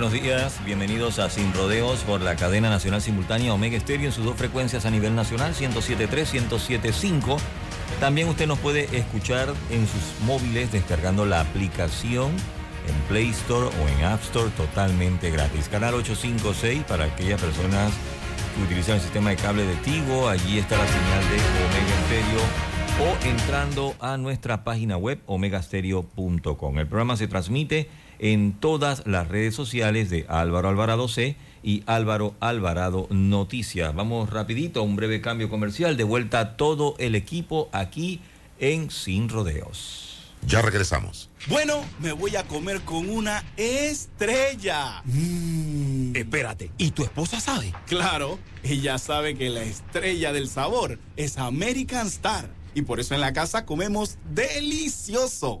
Buenos días, bienvenidos a Sin Rodeos por la cadena nacional simultánea Omega Estéreo en sus dos frecuencias a nivel nacional, 107.3, 107.5. También usted nos puede escuchar en sus móviles descargando la aplicación en Play Store o en App Store totalmente gratis. Canal 856 para aquellas personas que utilizan el sistema de cable de Tigo. Allí está la señal de Omega Stereo o entrando a nuestra página web omegastereo.com. El programa se transmite en todas las redes sociales de Álvaro Alvarado C y Álvaro Alvarado Noticias. Vamos rapidito a un breve cambio comercial. De vuelta todo el equipo aquí en Sin Rodeos. Ya regresamos. Bueno, me voy a comer con una estrella. Mmm. Espérate, ¿y tu esposa sabe? Claro, ella sabe que la estrella del sabor es American Star. Y por eso en la casa comemos delicioso.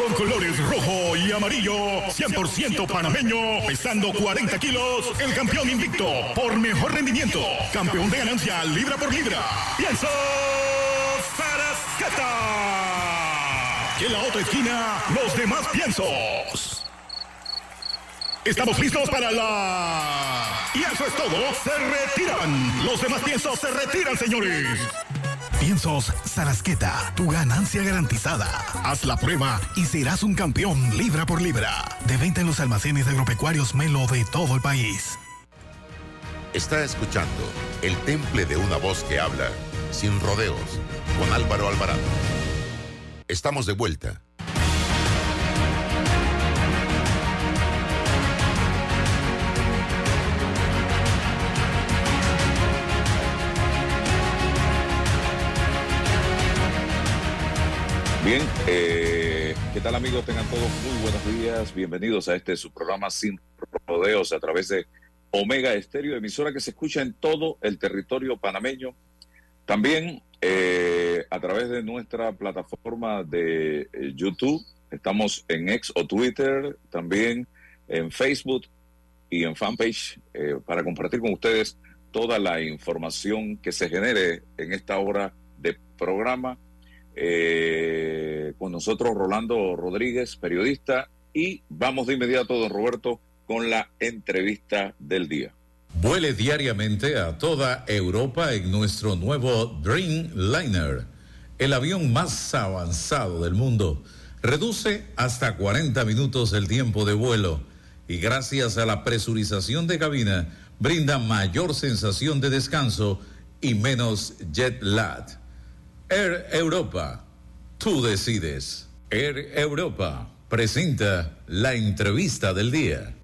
con colores rojo y amarillo, 100% panameño, pesando 40 kilos, el campeón invicto por mejor rendimiento, campeón de ganancia libra por libra. Pienso Sarascata. Y en la otra esquina, los demás piensos. Estamos listos para la... Y eso es todo. Se retiran. Los demás piensos se retiran, señores. Piensos Sarasqueta, tu ganancia garantizada. Haz la prueba y serás un campeón libra por libra. De venta en los almacenes agropecuarios Melo de todo el país. Está escuchando el temple de una voz que habla sin rodeos con Álvaro Alvarado. Estamos de vuelta. Bien, eh, ¿qué tal amigos? Tengan todos muy buenos días. Bienvenidos a este su programa Sin Rodeos a través de Omega Estéreo, emisora que se escucha en todo el territorio panameño. También eh, a través de nuestra plataforma de eh, YouTube. Estamos en X o Twitter, también en Facebook y en fanpage para compartir con ustedes toda la información que se genere en esta hora de programa eh, con nosotros Rolando Rodríguez, periodista, y vamos de inmediato, don Roberto, con la entrevista del día. Vuele diariamente a toda Europa en nuestro nuevo Dreamliner, el avión más avanzado del mundo. Reduce hasta 40 minutos el tiempo de vuelo y gracias a la presurización de cabina brinda mayor sensación de descanso y menos jet lag. Air Europa, tú decides. Air Europa presenta la entrevista del día.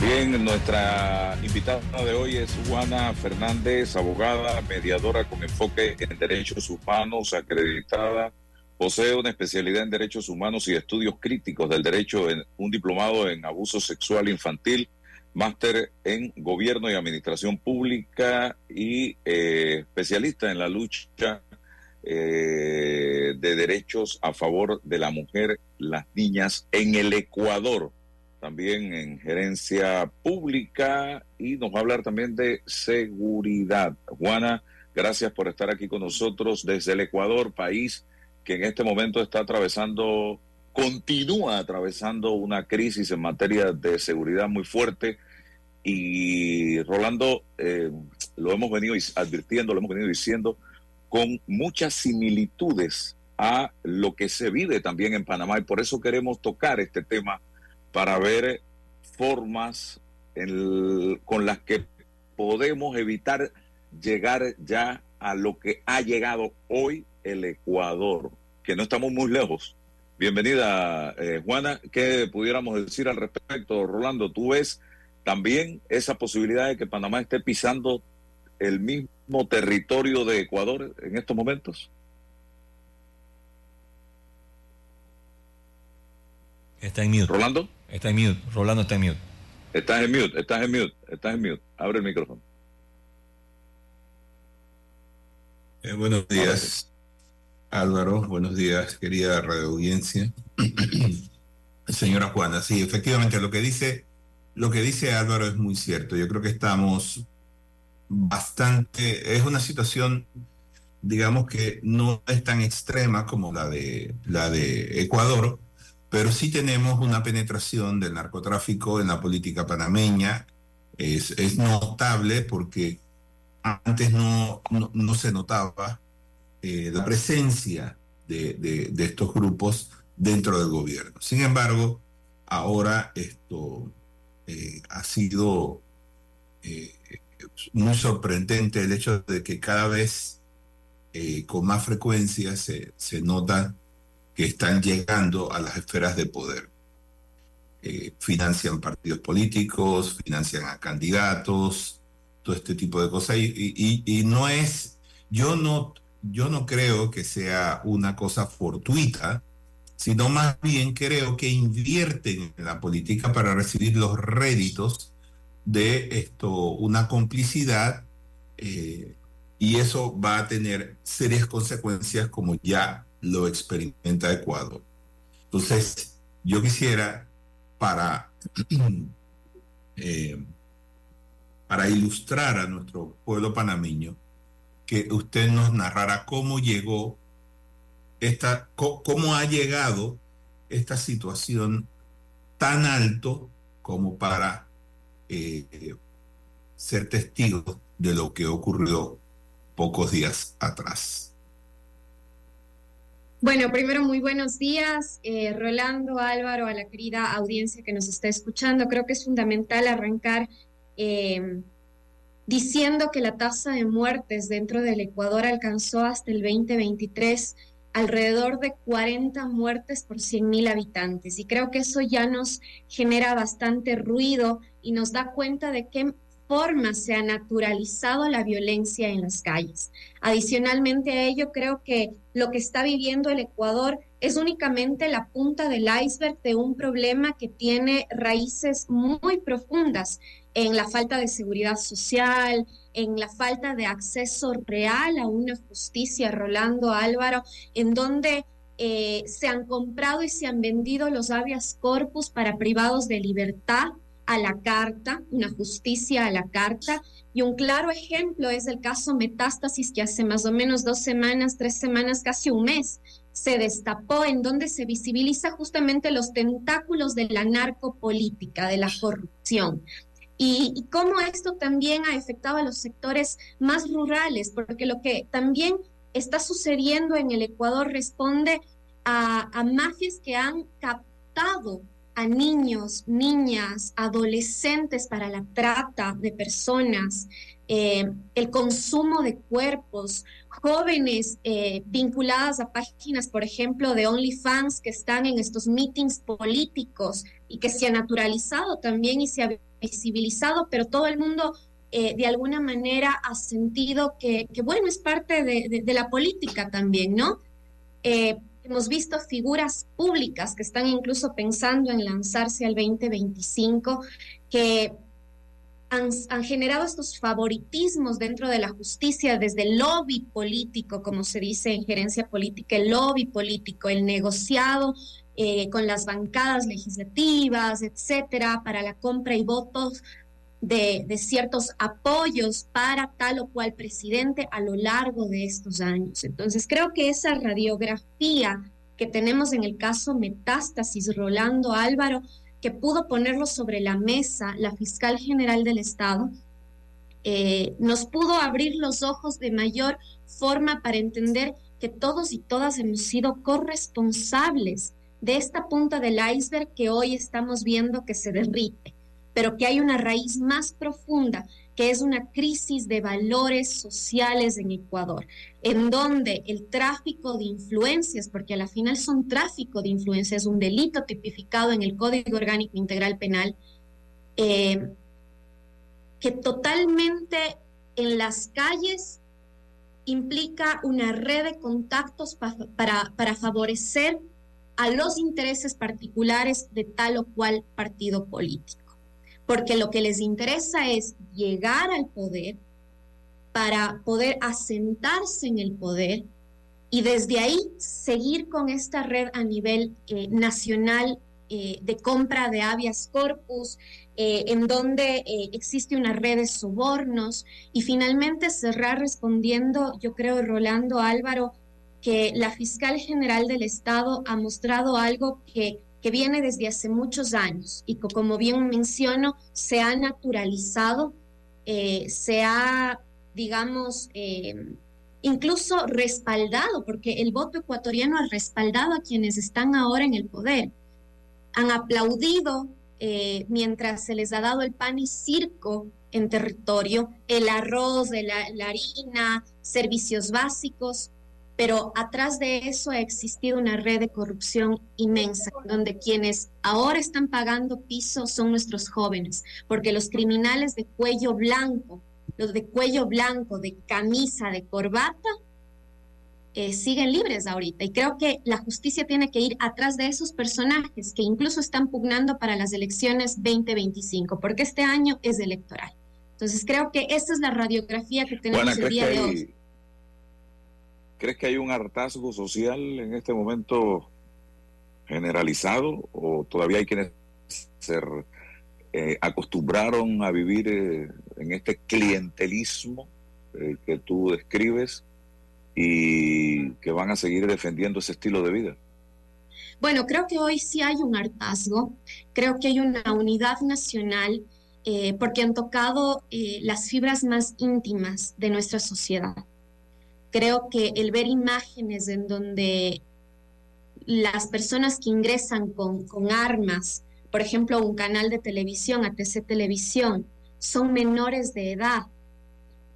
Bien, nuestra invitada de hoy es Juana Fernández, abogada, mediadora con enfoque en derechos humanos, acreditada, posee una especialidad en derechos humanos y estudios críticos del derecho, en un diplomado en abuso sexual infantil, máster en gobierno y administración pública y eh, especialista en la lucha eh, de derechos a favor de la mujer, las niñas en el Ecuador también en gerencia pública y nos va a hablar también de seguridad. Juana, gracias por estar aquí con nosotros desde el Ecuador, país que en este momento está atravesando, continúa atravesando una crisis en materia de seguridad muy fuerte. Y Rolando, eh, lo hemos venido advirtiendo, lo hemos venido diciendo, con muchas similitudes a lo que se vive también en Panamá. Y por eso queremos tocar este tema para ver formas con las que podemos evitar llegar ya a lo que ha llegado hoy el Ecuador, que no estamos muy lejos. Bienvenida, eh, Juana. ¿Qué pudiéramos decir al respecto, Rolando? ¿Tú ves también esa posibilidad de que Panamá esté pisando el mismo territorio de Ecuador en estos momentos? Está en mute. ¿Rolando? Está en mute. Rolando está en mute. Estás en mute, estás en mute, estás en mute. Abre el micrófono. Eh, buenos días, Álvaro. Buenos días, querida radio audiencia. Señora Juana, sí, efectivamente lo que dice, lo que dice Álvaro es muy cierto. Yo creo que estamos bastante, es una situación, digamos que no es tan extrema como la de Ecuador, pero sí tenemos una penetración del narcotráfico en la política panameña. Es, es notable porque antes no, no, se notaba eh, la presencia de, estos grupos dentro del gobierno. Sin embargo, ahora esto eh, ha sido eh, muy sorprendente el hecho de que cada vez con más frecuencia se, se, nota que están llegando a las esferas de poder. financian partidos políticos, financian a candidatos, todo este tipo de cosas. Y, no es, yo no, yo no creo que sea una cosa fortuita, sino más bien creo que invierten en la política para recibir los réditos de esto, una complicidad, eh, y eso va a tener serias consecuencias como ya lo experimenta Ecuador. Entonces, yo quisiera para eh, para ilustrar a nuestro pueblo panameño, que usted nos narrara cómo llegó esta, cómo ha llegado esta situación tan alto como para eh, ser testigo de lo que ocurrió pocos días atrás. Bueno, primero muy buenos días, eh, Rolando, Álvaro, a la querida audiencia que nos está escuchando. Creo que es fundamental arrancar Em, diciendo que la tasa de muertes dentro del Ecuador alcanzó hasta el 2023 alrededor de 40 muertes por 100.000 habitantes. Y creo que eso ya nos genera bastante ruido y nos da cuenta de qué se ha naturalizado la violencia en las calles. Adicionalmente a ello, creo que lo que está viviendo el Ecuador es únicamente la punta del iceberg de un problema que tiene raíces muy profundas en la falta de seguridad social, en la falta de acceso real a una justicia, Rolando Álvaro, en donde eh, se han comprado y se han vendido los habeas corpus para privados de libertad a la carta, una justicia a la carta. Y un claro ejemplo es el caso Metástasis, que hace más o menos dos semanas, tres semanas, casi un mes, se destapó, en donde se visibiliza justamente los tentáculos de la narcopolítica, de la corrupción y, cómo esto también ha afectado a los sectores más rurales, porque lo que también está sucediendo en el Ecuador responde a, mafias que han captado a niños, niñas, adolescentes para la trata de personas, eh, el consumo de cuerpos, jóvenes eh, vinculadas a páginas, por ejemplo, de OnlyFans que están en estos meetings políticos y que se ha naturalizado también y se ha visibilizado, pero todo el mundo eh, de alguna manera ha sentido que, bueno, es parte de, la política también, ¿no? Hemos visto figuras públicas que están incluso pensando en lanzarse al 2025, que han, han, generado estos favoritismos dentro de la justicia desde el lobby político, como se dice en gerencia política, el lobby político, el negociado eh, con las bancadas legislativas, etcétera, para la compra y votos de, ciertos apoyos para tal o cual presidente a lo largo de estos años. Entonces, creo que esa radiografía que tenemos en el caso Metástasis, Rolando Álvaro, que pudo ponerlo sobre la mesa la fiscal general del Estado, eh, nos pudo abrir los ojos de mayor forma para entender que todos y todas hemos sido corresponsables de esta punta del iceberg que hoy estamos viendo que se derrite, pero que hay una raíz más profunda, que es una crisis de valores sociales en Ecuador, en donde el tráfico de influencias, porque a la final son tráfico de influencias, un delito tipificado en el Código Orgánico Integral Penal, eh, que totalmente en las calles implica una red de contactos para favorecer a los intereses particulares de tal o cual partido político. Porque lo que les interesa es llegar al poder para poder asentarse en el poder y desde ahí seguir con esta red a nivel eh, nacional eh, de compra de habeas corpus, eh, en donde existe una red de sobornos. Y finalmente cerrar respondiendo, yo creo, Rolando Álvaro, que la fiscal general del Estado ha mostrado algo que, que viene desde hace muchos años y que, como bien menciono, se ha naturalizado, se ha, digamos, incluso respaldado, porque el voto ecuatoriano ha respaldado a quienes están ahora en el poder. Han aplaudido eh, mientras se les ha dado el pan y circo en territorio, el arroz, la, la harina, servicios básicos, pero atrás de eso ha existido una red de corrupción inmensa, donde quienes ahora están pagando piso son nuestros jóvenes, porque los criminales de cuello blanco, los de cuello blanco, de camisa, de corbata, eh, siguen libres ahorita. Y creo que la justicia tiene que ir atrás de esos personajes que incluso están pugnando para las elecciones 2025, porque este año es electoral. Entonces creo que esta es la radiografía que tenemos el día de hoy. ¿Crees que hay un hartazgo social en este momento generalizado o todavía hay quienes se eh, acostumbraron a vivir eh, en este clientelismo que tú describes? y que van a seguir defendiendo ese estilo de vida? Bueno, creo que hoy sí hay un hartazgo, creo que hay una unidad nacional eh, porque han tocado eh, las fibras más íntimas de nuestra sociedad. Creo que el ver imágenes en donde las personas que ingresan con, con armas, por ejemplo, un canal de televisión, ATC Televisión, son menores de edad,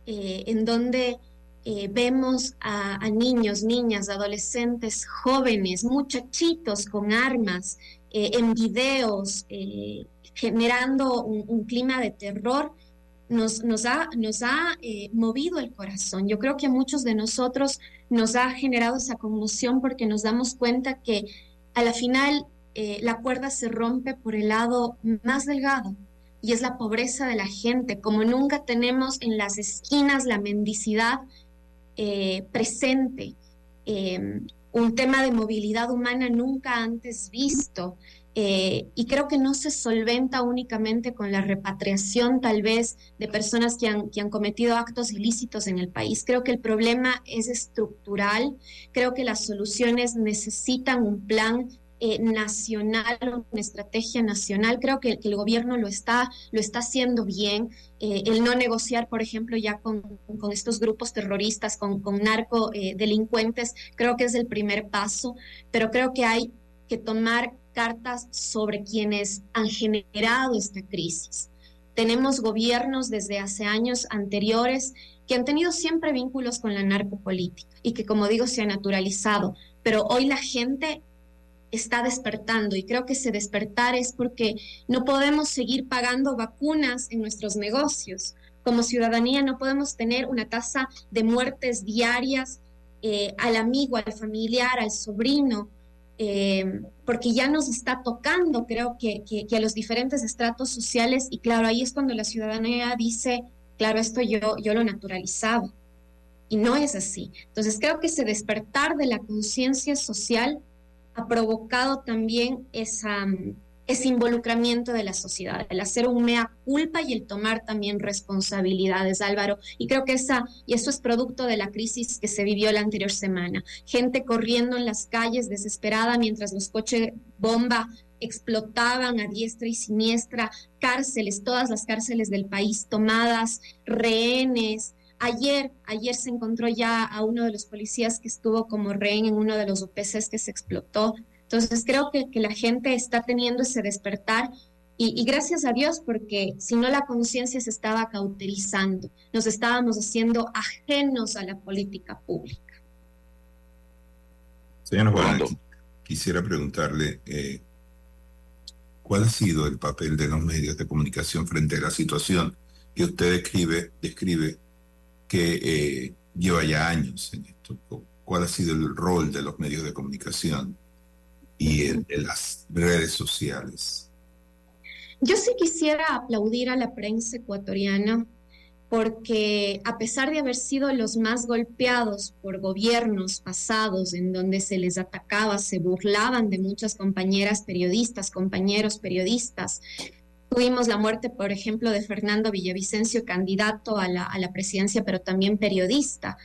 eh, en donde eh, vemos a, niños, niñas, adolescentes, jóvenes, muchachitos con armas, eh, en videos, generando un, clima de terror, nos, nos ha, nos ha movido el corazón. Yo creo que a muchos de nosotros nos ha generado esa conmoción porque nos damos cuenta que a la final la cuerda se rompe por el lado más delgado, y es la pobreza de la gente. Como nunca tenemos en las esquinas la mendicidad, eh, presente, un tema de movilidad humana nunca antes visto. Eh, y creo que no se solventa únicamente con la repatriación tal vez de personas que han, que han cometido actos ilícitos en el país. Creo que el problema es estructural, creo que las soluciones necesitan un plan eh, nacional, una estrategia nacional. Creo que, el gobierno lo está, lo está haciendo bien. Eh, el no negociar, por ejemplo, ya con, con estos grupos terroristas, con, con narco eh, creo que es el primer paso, pero creo que hay que tomar cartas sobre quienes han generado esta crisis. Tenemos gobiernos desde hace años anteriores que han tenido siempre vínculos con la narcopolítica y que, como digo, se ha naturalizado, pero hoy la gente está despertando y creo que ese despertar es porque no podemos seguir pagando vacunas en nuestros negocios. Como ciudadanía no podemos tener una tasa de muertes diarias eh, al amigo, al familiar, al sobrino, eh, porque ya nos está tocando, creo que, que, a los diferentes estratos sociales y claro, ahí es cuando la ciudadanía dice, claro, esto yo, yo lo naturalizaba. Y no es así. Entonces creo que ese despertar de la conciencia social ha provocado también esa, ese involucramiento de la sociedad, el hacer un mea culpa y el tomar también responsabilidades, Álvaro. Y creo que esa, y eso es producto de la crisis que se vivió la anterior semana. Gente corriendo en las calles desesperada mientras los coches bomba explotaban a diestra y siniestra, cárceles, todas las cárceles del país tomadas, rehenes. Ayer, ayer se encontró ya a uno de los policías que estuvo como rehén en uno de los UPCs que se explotó. Entonces creo que, que la gente está teniendo ese despertar y, gracias a Dios porque si no la conciencia se estaba cauterizando, nos estábamos haciendo ajenos a la política pública. Señor Juan, quisiera preguntarle, eh, ¿cuál ha sido el papel de los medios de comunicación frente a la situación que usted describe, describe que eh, lleva ya años en esto? ¿Cuál ha sido el rol de los medios de comunicación? Y en, las redes sociales. Yo sí quisiera aplaudir a la prensa ecuatoriana porque a pesar de haber sido los más golpeados por gobiernos pasados en donde se les atacaba, se burlaban de muchas compañeras periodistas, compañeros periodistas, tuvimos la muerte, por ejemplo, de Fernando Villavicencio, candidato a la, presidencia, pero también periodista,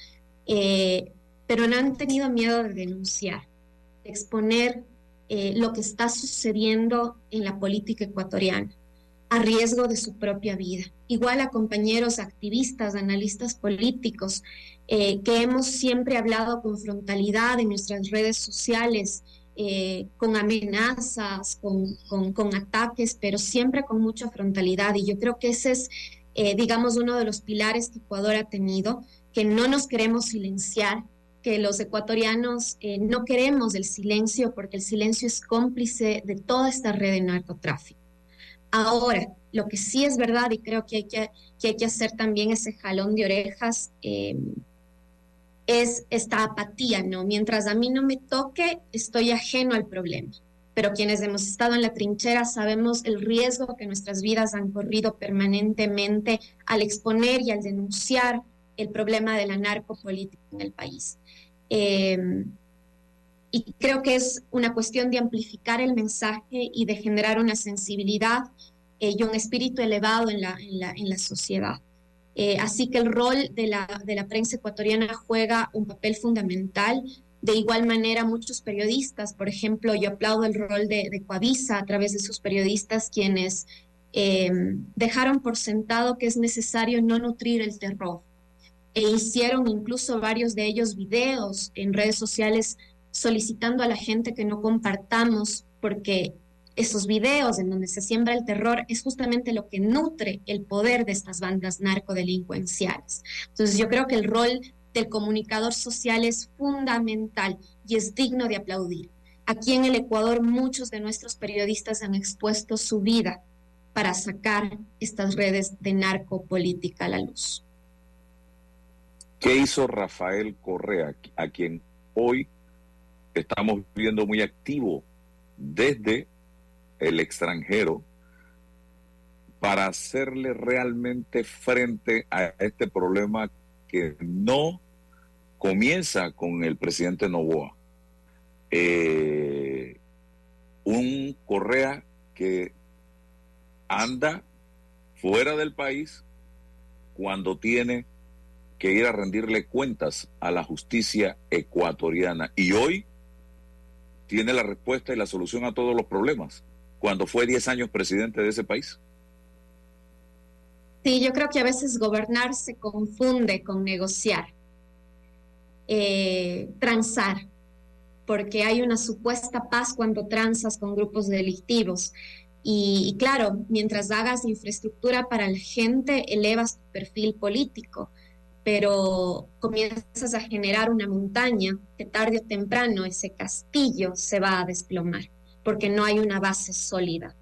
eh, pero no han tenido miedo de denunciar, de exponer eh, lo que está sucediendo en la política ecuatoriana a riesgo de su propia vida. Igual a compañeros activistas, analistas políticos, eh, que hemos siempre hablado con frontalidad en nuestras redes sociales, eh, con amenazas, con, con, ataques, pero siempre con mucha frontalidad. Y yo creo que ese es, digamos, uno de los pilares que Ecuador ha tenido, que no nos queremos silenciar, que los ecuatorianos eh, no queremos el silencio porque el silencio es cómplice de toda esta red de narcotráfico. Ahora, lo que sí es verdad y creo que hay que, que, hay que hacer también ese jalón de orejas eh, es esta apatía, ¿no? Mientras a mí no me toque, estoy ajeno al problema. Pero quienes hemos estado en la trinchera sabemos el riesgo que nuestras vidas han corrido permanentemente al exponer y al denunciar el problema de la narcopolítica en el país. Em, y creo que es una cuestión de amplificar el mensaje y de generar una sensibilidad eh, y un espíritu elevado en la, en la, sociedad. Eh, así que el rol de la, de la prensa ecuatoriana juega un papel fundamental. De igual manera, muchos periodistas, por ejemplo, yo aplaudo el rol de, de Coavisa a través de sus periodistas quienes em, dejaron por sentado que es necesario no nutrir el terror, e hicieron incluso varios de ellos videos en redes sociales solicitando a la gente que no compartamos porque esos videos en donde se siembra el terror es justamente lo que nutre el poder de estas bandas narcodelincuenciales. Entonces yo creo que el rol del comunicador social es fundamental y es digno de aplaudir. Aquí en el Ecuador muchos de nuestros periodistas han expuesto su vida para sacar estas redes de narcopolítica a la luz. ¿Qué hizo Rafael Correa, a quien hoy estamos viendo muy activo desde el extranjero para hacerle realmente frente a este problema que no comienza con el presidente Novoa? Eh, un Correa que anda fuera del país cuando tiene que ir a rendirle cuentas a la justicia ecuatoriana. Y hoy tiene la respuesta y la solución a todos los problemas, cuando fue 10 años presidente de ese país. Sí, yo creo que a veces gobernar se confunde con negociar, eh, transar, porque hay una supuesta paz cuando transas con grupos delictivos. y, claro, mientras hagas infraestructura para la gente, elevas tu perfil político pero comienzas a generar una montaña que tarde o temprano ese castillo se va a desplomar porque no hay una base sólida.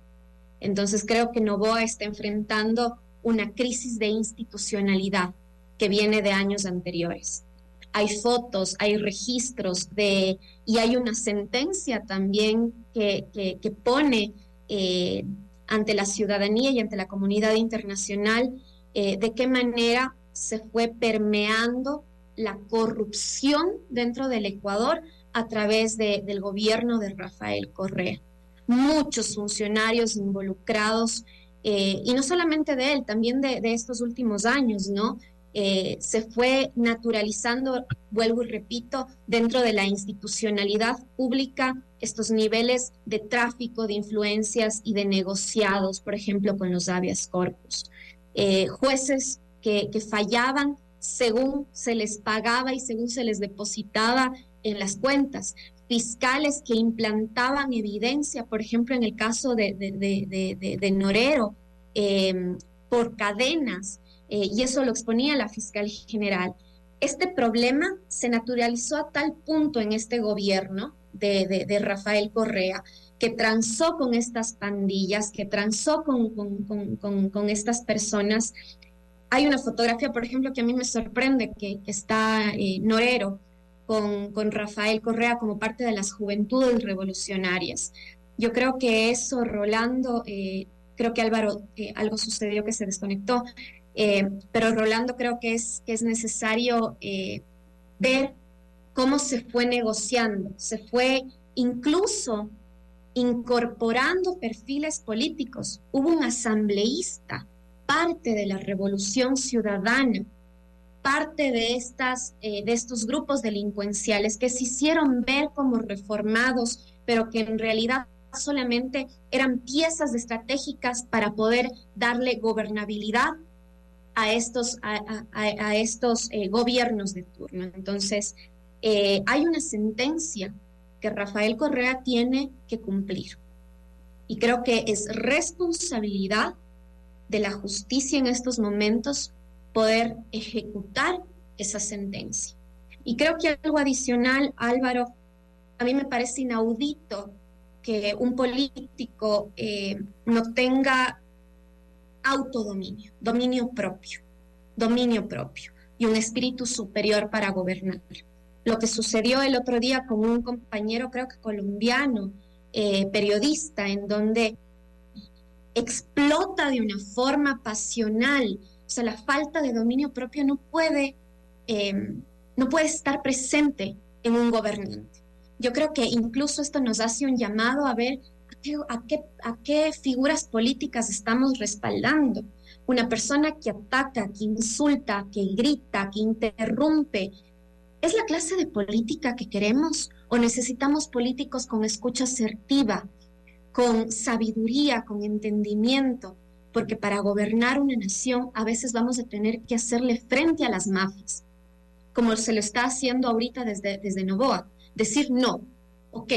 Entonces creo que Novoa está enfrentando una crisis de institucionalidad que viene de años anteriores. Hay fotos, hay registros de, y hay una sentencia también que, que, pone eh, ante la ciudadanía y ante la comunidad internacional eh, de qué manera se fue permeando la corrupción dentro del Ecuador a través del gobierno de Rafael Correa. muchos funcionarios involucrados, eh, y no solamente de él, también de, estos últimos años, ¿no? Eh, se fue naturalizando, vuelvo y repito, dentro de la institucionalidad pública estos niveles de tráfico de influencias y de negociados, por ejemplo, con los habeas corpus. Eh, jueces que, fallaban según se les pagaba y según se les depositaba en las cuentas, fiscales que implantaban evidencia, por ejemplo, en el caso de, de, Norero, em, por cadenas, eh, y eso lo exponía la fiscal general. Este problema se naturalizó a tal punto en este gobierno de, Rafael Correa, que transó con estas pandillas, que transó con, con, estas personas. Hay una fotografía, por ejemplo, que a mí me sorprende, que, está eh, Norero con, Rafael Correa como parte de las juventudes revolucionarias. Yo creo que eso, Rolando, eh, creo que Álvaro, eh, algo sucedió que se desconectó, pero Rolando creo que es necesario ver cómo se fue negociando, se fue incluso incorporando perfiles políticos. Hubo un asambleísta, parte de la revolución ciudadana, parte de, estas, eh, de estos grupos delincuenciales que se hicieron ver como reformados, pero que en realidad solamente eran piezas estratégicas para poder darle gobernabilidad a estos, a, estos eh, gobiernos de turno. Entonces, eh, hay una sentencia que Rafael Correa tiene que cumplir. Y creo que es responsabilidad de la justicia en estos momentos poder ejecutar esa sentencia. Y creo que algo adicional, Álvaro, a mí me parece inaudito que un político eh, no tenga autodominio, dominio propio, dominio propio y un espíritu superior para gobernar. Lo que sucedió el otro día con un compañero, creo que colombiano, eh, periodista, en donde explota de una forma pasional o sea, la falta de dominio propio no puede, eh, no puede estar presente en un gobernante. Yo creo que incluso esto nos hace un llamado a ver a qué, a qué figuras políticas estamos respaldando. Una persona que ataca, que insulta, que grita, que interrumpe. ¿Es la clase de política que queremos o necesitamos políticos con escucha asertiva, con sabiduría, con entendimiento, porque para gobernar una nación a veces vamos a tener que hacerle frente a las mafias, como se lo está haciendo ahorita desde, desde Novoa. Decir no, ok,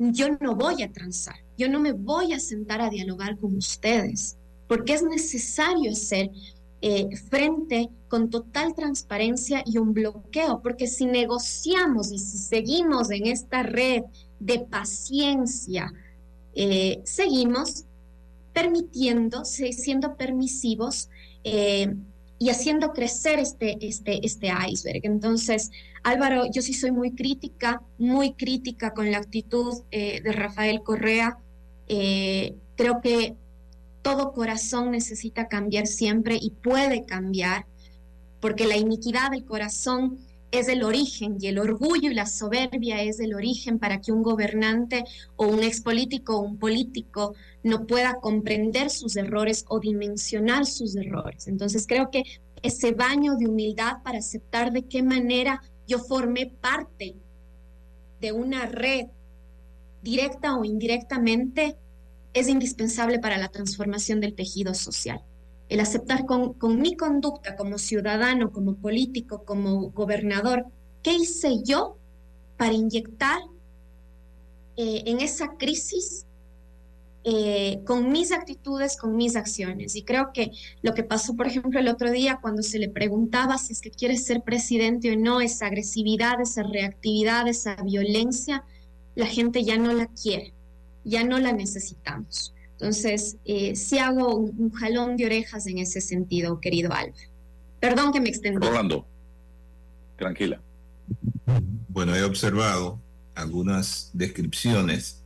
yo no voy a transar, yo no me voy a sentar a dialogar con ustedes, porque es necesario hacer eh, frente con total transparencia y un bloqueo, porque si negociamos y si seguimos en esta red de paciencia, eh, seguimos permitiendo, siendo permisivos eh, y haciendo crecer este, este, este iceberg. Entonces, Álvaro, yo sí soy muy crítica, muy crítica con la actitud eh, de Rafael Correa. Creo que todo corazón necesita cambiar siempre y puede cambiar, porque la iniquidad del corazón es el origen y el orgullo y la soberbia es el origen para que un gobernante o un expolítico o un político no pueda comprender sus errores o dimensionar sus errores. Entonces creo que ese baño de humildad para aceptar de qué manera yo formé parte de una red directa o indirectamente es indispensable para la transformación del tejido social el aceptar con, mi conducta como ciudadano, como político, como gobernador, ¿qué hice yo para inyectar eh, en esa crisis eh, con mis actitudes, con mis acciones. Y creo que lo que pasó, por ejemplo, el otro día cuando se le preguntaba si es que quiere ser presidente o no, esa agresividad, esa reactividad, esa violencia, la gente ya no la quiere, ya no la necesitamos. Entonces, eh, sí hago un, jalón de orejas en ese sentido, querido Álvaro. Perdón que me extendí. Rolando, tranquila. Bueno, he observado algunas descripciones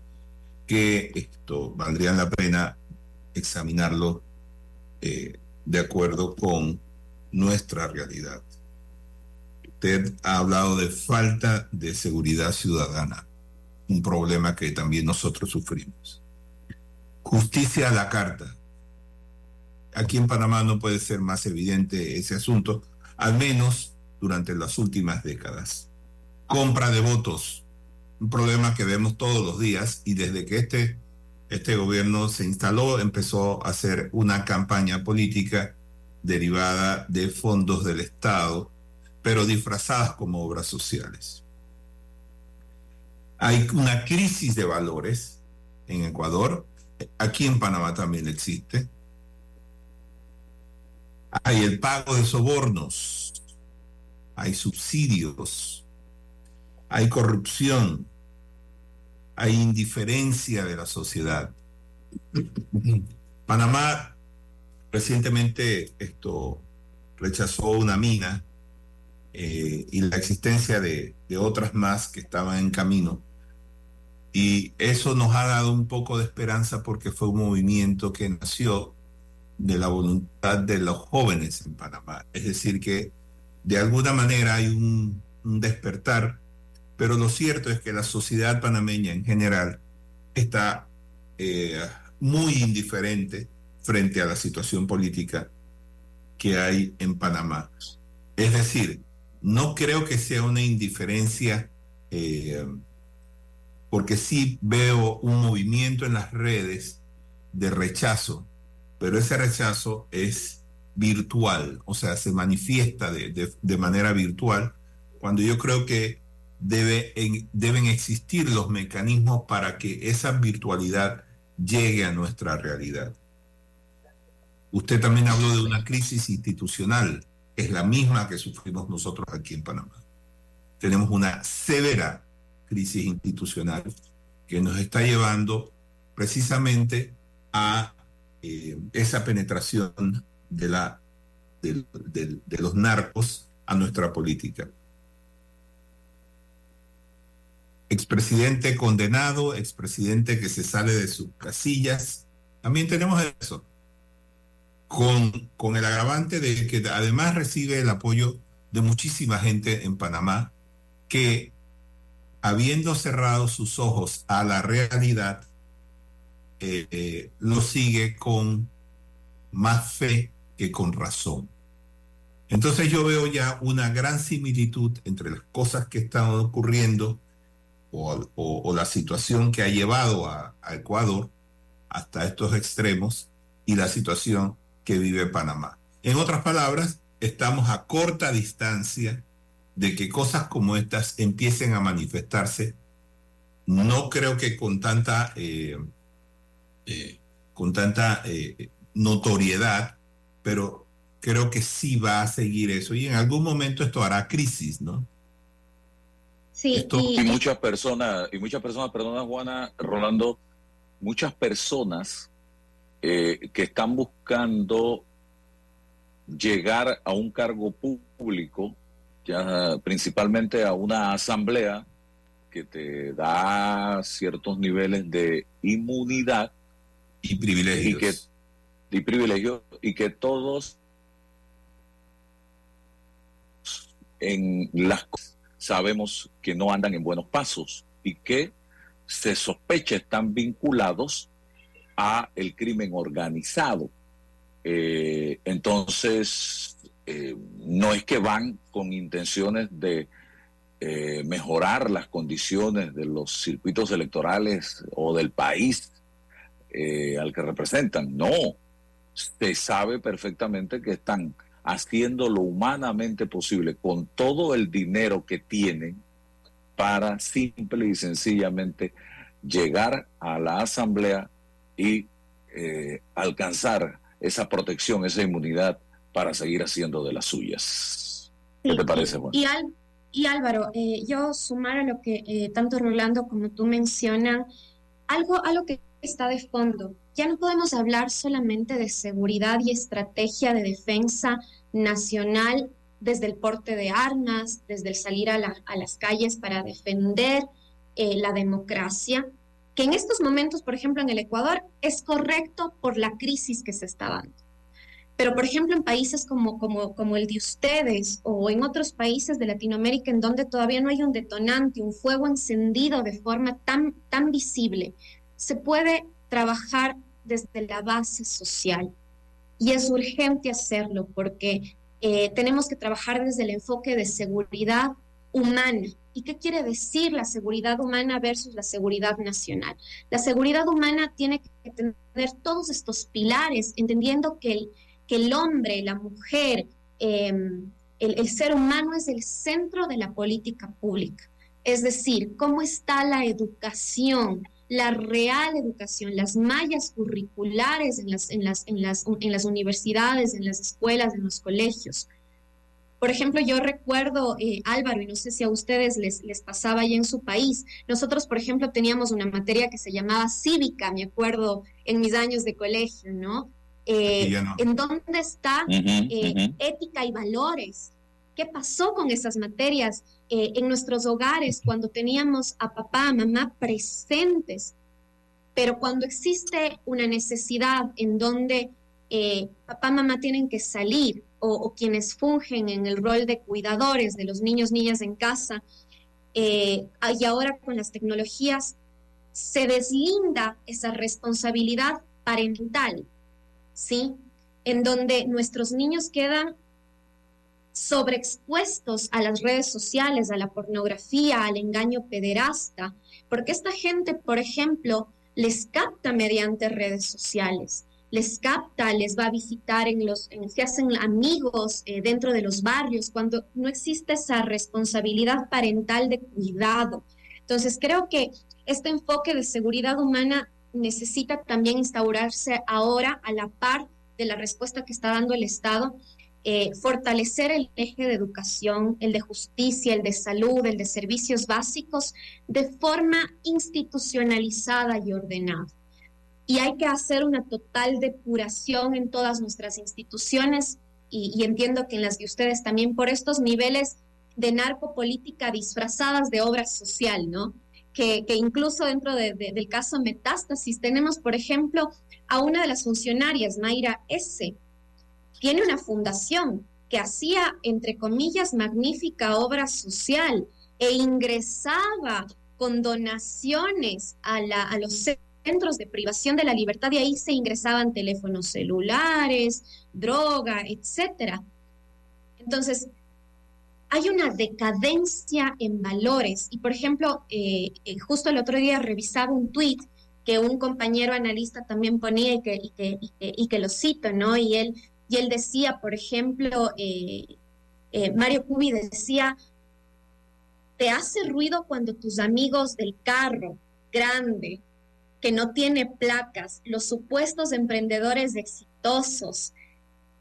que esto valdrían la pena examinarlo eh, de acuerdo con nuestra realidad. Usted ha hablado de falta de seguridad ciudadana, un problema que también nosotros sufrimos justicia a la carta. Aquí en Panamá no puede ser más evidente ese asunto, al menos durante las últimas décadas. Compra de votos, un problema que vemos todos los días y desde que este, este gobierno se instaló empezó a hacer una campaña política derivada de fondos del Estado, pero disfrazadas como obras sociales. Hay una crisis de valores en Ecuador, aquí en Panamá también existe. Hay el pago de sobornos, hay subsidios, hay corrupción, hay indiferencia de la sociedad. Panamá recientemente esto rechazó una mina eh, y la existencia de, de otras más que estaban en camino. Y eso nos ha dado un poco de esperanza porque fue un movimiento que nació de la voluntad de los jóvenes en Panamá. Es decir, que de alguna manera hay un, despertar, pero lo cierto es que la sociedad panameña en general está eh, muy indiferente frente a la situación política que hay en Panamá. Es decir, no creo que sea una indiferencia, eh, porque sí veo un movimiento en las redes de rechazo, pero ese rechazo es virtual, o sea, se manifiesta de, de, manera virtual, cuando yo creo que debe, en, deben existir los mecanismos para que esa virtualidad llegue a nuestra realidad. Usted también habló de una crisis institucional, es la misma que sufrimos nosotros aquí en Panamá. Tenemos una severa crisis institucional que nos está llevando precisamente a eh, esa penetración de, la, de, los narcos a nuestra política. Expresidente condenado, expresidente que se sale de sus casillas. También tenemos eso. Con, con el agravante de que además recibe el apoyo de muchísima gente en Panamá que, habiendo cerrado sus ojos a la realidad, eh, eh, lo sigue con más fe que con razón. Entonces yo veo ya una gran similitud entre las cosas que están ocurriendo o, o, la situación que ha llevado a, Ecuador hasta estos extremos y la situación que vive Panamá. En otras palabras, estamos a corta distancia de que cosas como estas empiecen a manifestarse. No creo que con tanta, eh, eh, con tanta eh, notoriedad, pero creo que sí va a seguir eso y en algún momento esto hará crisis, ¿no? Sí, esto, y... y... muchas personas, y muchas personas, perdona Juana, Rolando, muchas personas eh, que están buscando llegar a un cargo público, ya principalmente a una asamblea que te da ciertos niveles de inmunidad y privilegios. Y que, y privilegios y que todos en las sabemos que no andan en buenos pasos y que se sospecha están vinculados a el crimen organizado. Eh, entonces, eh, no es que van con intenciones de eh, mejorar las condiciones de los circuitos electorales o del país eh, al que representan, no. Se sabe perfectamente que están haciendo lo humanamente posible con todo el dinero que tienen para simple y sencillamente llegar a la asamblea y alcanzar esa protección, esa inmunidad para seguir haciendo de las suyas. ¿Qué sí, te parece, Juan? Y, Al, y Álvaro, eh, yo sumar a lo que eh, tanto Rolando como tú mencionan, algo, algo que está de fondo. Ya no podemos hablar solamente de seguridad y estrategia de defensa nacional desde el porte de armas, desde el salir a, la, a las calles para defender eh, la democracia, que en estos momentos, por ejemplo, en el Ecuador, es correcto por la crisis que se está dando. Pero, por ejemplo, en países como, como, como el de ustedes o en otros países de Latinoamérica en donde todavía no hay un detonante, un fuego encendido de forma tan, tan visible, se puede trabajar desde la base social. Y es urgente hacerlo porque eh, tenemos que trabajar desde el enfoque de seguridad humana. ¿Y qué quiere decir la seguridad humana versus la seguridad nacional? La seguridad humana tiene que tener todos estos pilares, entendiendo que el, que el hombre, la mujer, em, el, ser humano es el centro de la política pública. Es decir, cómo está la educación, la real educación, las mallas curriculares en las, universidades, en las escuelas, en los colegios. Por ejemplo, yo recuerdo, eh, Álvaro, y no sé si a ustedes les, les pasaba allá en su país, nosotros, por ejemplo, teníamos una materia que se llamaba cívica, me acuerdo, en mis años de colegio, ¿no? Eh, ¿En dónde está eh, ética y valores? ¿Qué pasó con esas materias en nuestros hogares cuando teníamos a papá, a mamá presentes? Pero cuando existe una necesidad en donde papá, mamá tienen que salir o, quienes fungen en el rol de cuidadores de los niños, niñas en casa, eh, y ahora con las tecnologías, se deslinda esa responsabilidad parental, ¿sí? En donde nuestros niños quedan sobreexpuestos a las redes sociales, a la pornografía, al engaño pederasta, porque esta gente, por ejemplo, les capta mediante redes sociales les capta, les va a visitar en los, se hacen amigos eh, dentro de los barrios, cuando no existe esa responsabilidad parental de cuidado. Entonces, creo que este enfoque de seguridad humana necesita también instaurarse ahora a la par de la respuesta que está dando el Estado, eh, fortalecer el eje de educación, el de justicia, el de salud, el de servicios básicos, de forma institucionalizada y ordenada y hay que hacer una total depuración en todas nuestras instituciones y, entiendo que en las de ustedes también por estos niveles de narcopolítica disfrazadas de obra social, ¿no? Que, incluso dentro del caso Metástasis tenemos, por ejemplo, a una de las funcionarias, Mayra S., tiene una fundación que hacía, entre comillas, magnífica obra social e ingresaba con donaciones a, la, a los centros de privación de la libertad y ahí se ingresaban teléfonos celulares, droga, etcétera. Entonces, hay una decadencia en valores. Y por ejemplo, eh, eh, justo el otro día revisaba un tweet que un compañero analista también ponía y que, y que, lo cito, ¿no? Y él, y él decía, por ejemplo, eh, Mario Cubi decía, te hace ruido cuando tus amigos del carro grande que no tiene placas, los supuestos emprendedores exitosos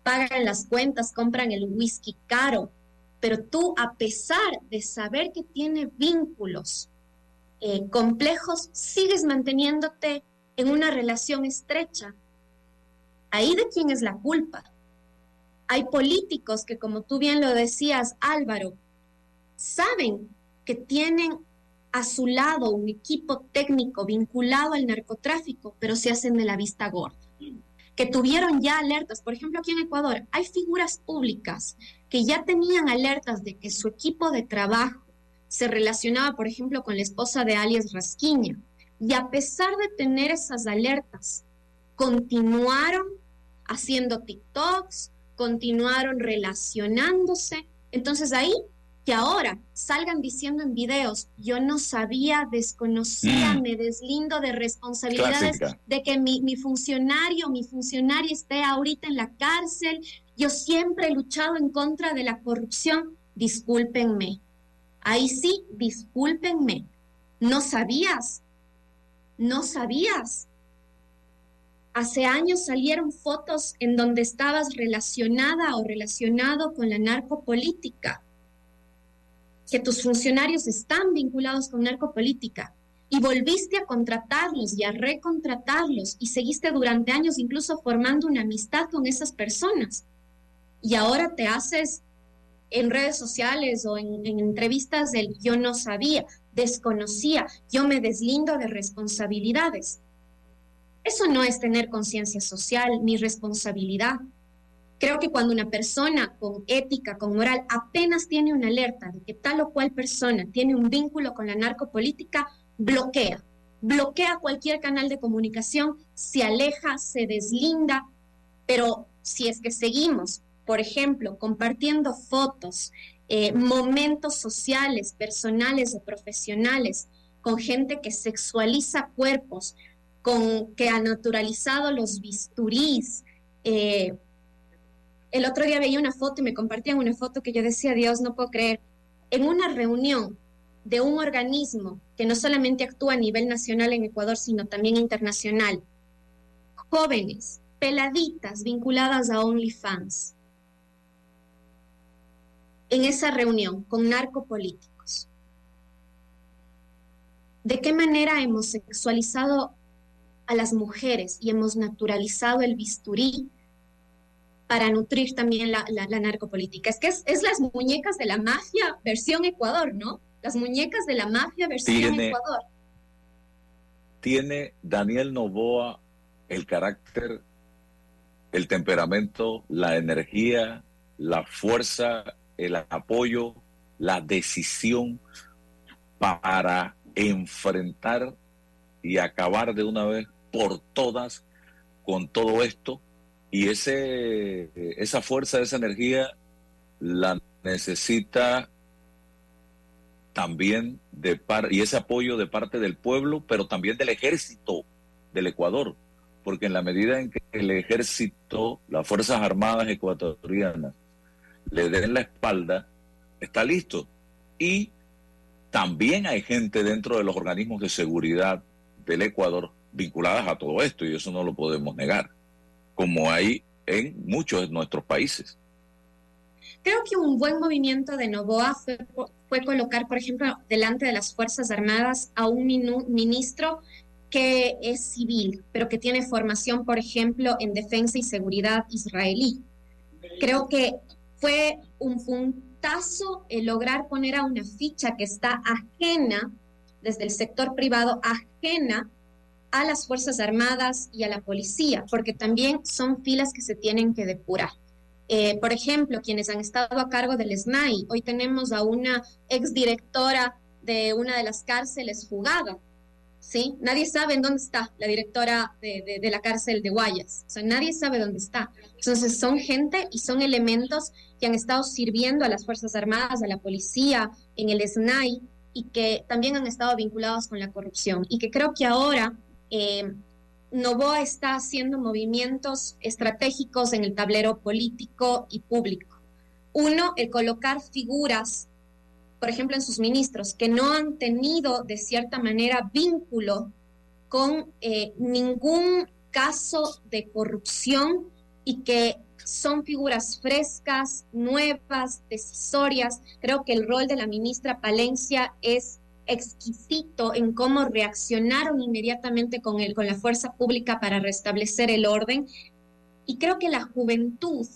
pagan las cuentas, compran el whisky caro, pero tú a pesar de saber que tiene vínculos eh, complejos, sigues manteniéndote en una relación estrecha. Ahí de quién es la culpa. Hay políticos que, como tú bien lo decías, Álvaro, saben que tienen a su lado un equipo técnico vinculado al narcotráfico, pero se hacen de la vista gorda. Que tuvieron ya alertas, por ejemplo, aquí en Ecuador hay figuras públicas que ya tenían alertas de que su equipo de trabajo se relacionaba, por ejemplo, con la esposa de alias Rasquiña. Y a pesar de tener esas alertas, continuaron haciendo TikToks, continuaron relacionándose. Entonces ahí que ahora salgan diciendo en videos, yo no sabía, desconocía, mm. me deslindo de responsabilidades de que mi, mi, funcionario, mi funcionaria esté ahorita en la cárcel, yo siempre he luchado en contra de la corrupción, discúlpenme. Ahí sí, discúlpenme. No sabías, no sabías. Hace años salieron fotos en donde estabas relacionada o relacionado con la narcopolítica que tus funcionarios están vinculados con narcopolítica y volviste a contratarlos y a recontratarlos y seguiste durante años incluso formando una amistad con esas personas. Y ahora te haces en redes sociales o en, entrevistas del yo no sabía, desconocía, yo me deslindo de responsabilidades. Eso no es tener conciencia social ni responsabilidad. Creo que cuando una persona con ética, con moral, apenas tiene una alerta de que tal o cual persona tiene un vínculo con la narcopolítica, bloquea, bloquea cualquier canal de comunicación, se aleja, se deslinda, pero si es que seguimos, por ejemplo, compartiendo fotos, eh, momentos sociales, personales o profesionales, con gente que sexualiza cuerpos, con que ha naturalizado los bisturís. Eh, el otro día veía una foto y me compartían una foto que yo decía, Dios, no puedo creer, en una reunión de un organismo que no solamente actúa a nivel nacional en Ecuador, sino también internacional, jóvenes, peladitas vinculadas a OnlyFans, en esa reunión con narcopolíticos. ¿De qué manera hemos sexualizado a las mujeres y hemos naturalizado el bisturí para nutrir también la, narcopolítica? Es que es, las muñecas de la mafia versión Ecuador, ¿no? Las muñecas de la mafia versión Ecuador. Tiene Daniel Novoa el carácter, el temperamento, la energía, la fuerza el apoyo, la decisión para enfrentar y acabar de una vez por todas con todo esto. Y ese, esa fuerza, esa energía la necesita también de par y ese apoyo de parte del pueblo, pero también del ejército del Ecuador, porque en la medida en que el ejército, las Fuerzas Armadas ecuatorianas, le den la espalda, está listo. Y también hay gente dentro de los organismos de seguridad del Ecuador vinculadas a todo esto, y eso no lo podemos negar, como hay en muchos de nuestros países. Creo que un buen movimiento de Novoa fue, fue colocar, por ejemplo, delante de las Fuerzas Armadas a un ministro que es civil, pero que tiene formación, por ejemplo, en defensa y seguridad israelí. Creo que fue un puntazo el lograr poner a una ficha que está ajena desde el sector privado, ajena a las Fuerzas Armadas y a la policía, porque también son filas que se tienen que depurar. Eh, por ejemplo, quienes han estado a cargo del SNAI, hoy tenemos a una exdirectora de una de las cárceles jugada, ¿sí? Nadie sabe en dónde está la directora de, la cárcel de Guayas, o sea, nadie sabe dónde está. Entonces, son gente y son elementos que han estado sirviendo a las Fuerzas Armadas, a la policía, en el SNAI, y que también han estado vinculados con la corrupción. Y que creo que ahora eh, Novoa está haciendo movimientos estratégicos en el tablero político y público. Uno, el colocar figuras por ejemplo, en sus ministros, que no han tenido de cierta manera vínculo con eh, ningún caso de corrupción y que son figuras frescas, nuevas, decisorias. Creo que el rol de la ministra Palencia es exquisito en cómo reaccionaron inmediatamente con, el, con la fuerza pública para restablecer el orden. Y creo que la juventud